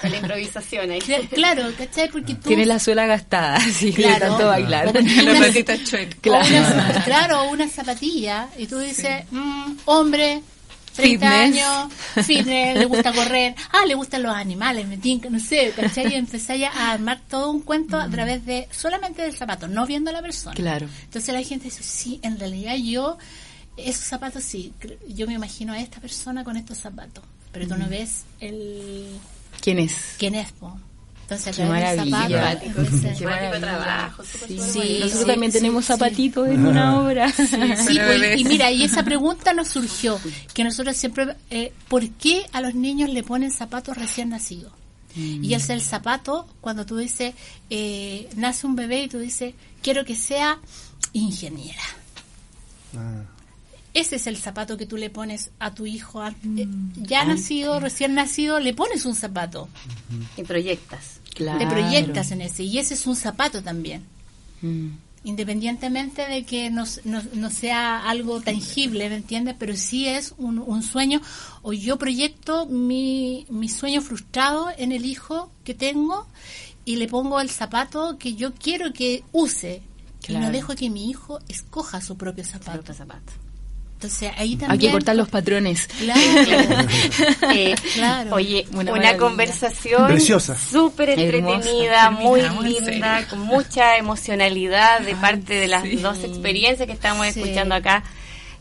La improvisación ahí. Cla- Claro, ¿cachai? Porque tú... Tiene la suela gastada, así que Claro. tanto bailar. O porque La una- o claro, una zapatilla, y tú dices, mm, hombre, 30 Fitness. años, fitness, le gusta correr, ah, le gustan los animales, me tinca, no sé, ¿cachai? Y empezáis a armar todo un cuento a través de, solamente del zapato, no viendo a la persona. Claro. Entonces la gente dice, sí, en realidad yo, esos zapatos sí, yo me imagino a esta persona con estos zapatos, pero tú no ves el, ¿Quién es? quién es, po. Entonces, a Qué maravilla. entonces- Qué maravilla. Sí, Nosotros sí, también sí, tenemos sí. zapatitos en una obra. Sí, pues, y mira, y esa pregunta nos surgió, que nosotros siempre, eh, ¿por qué a los niños le ponen zapatos recién nacidos? Y es el zapato, cuando tú dices, eh, nace un bebé y tú dices, quiero que sea ingeniera. Ah. Ese es el zapato que tú le pones a tu hijo, a- eh, ya nacido, recién nacido, le pones un zapato, Y proyectas. Claro. le proyectas en ese, y ese es un zapato también. Mm. independientemente de que no, no, no sea algo tangible, ¿me entiendes? Pero sí es un, un sueño, o yo proyecto mi, mi sueño frustrado en el hijo que tengo y le pongo el zapato que yo quiero que use. Y no dejo que mi hijo escoja su propio zapato. Otro zapato. Entonces ahí también... Hay que cortar los patrones. Claro, Eh, Claro. Oye, Una conversación Preciosa. súper Hermosa. entretenida, muy linda, con mucha emocionalidad de parte de las sí. dos experiencias que estamos Sí. escuchando acá.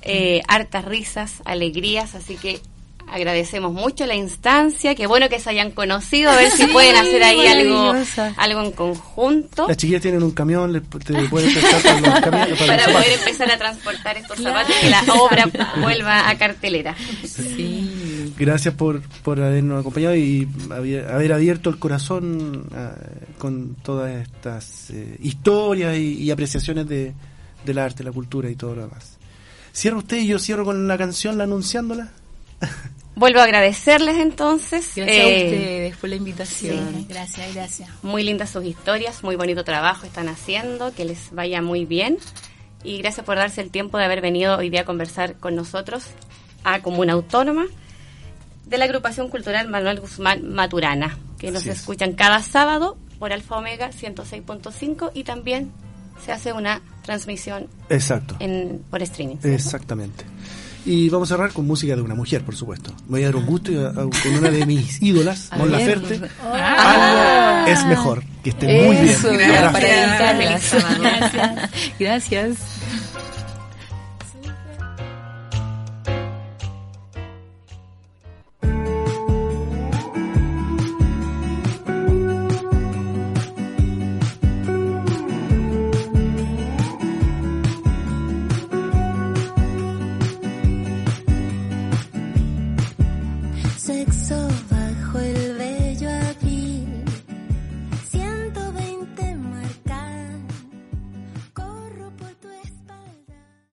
Eh, hartas risas, alegrías, así que agradecemos mucho la instancia, qué bueno que se hayan conocido, a ver si Sí, pueden hacer ahí algo, algo en conjunto Las chiquillas tienen un camión, le, te pueden prestar para los camiones. para poder empezar a transportar estos zapatos y que la obra vuelva a cartelera. Sí. Gracias por, por habernos acompañado y haber, haber abierto el corazón ah, con todas estas eh, historias y, y apreciaciones de, del arte, la cultura y todo lo demás. Cierra usted y yo cierro con la canción, la anunciándola. Vuelvo a agradecerles entonces. Gracias eh, a ustedes por la invitación. Sí, gracias, gracias. Muy lindas sus historias, muy bonito trabajo están haciendo, que les vaya muy bien. Y gracias por darse el tiempo de haber venido hoy día a conversar con nosotros a Comuna Autónoma de la agrupación cultural Manuel Guzmán Maturana, que nos escuchan cada sábado por Alfa Omega 106.5 y también se hace una transmisión Exacto. en, por streaming. ¿cierto? Exactamente. Y vamos a cerrar con música de una mujer, por supuesto. Me voy a dar un gusto y a- a- con una de mis ídolas, Mon. Laferte. Algo es mejor. Que esté muy bien. Eso. Feliz sábado. Gracias. Gracias.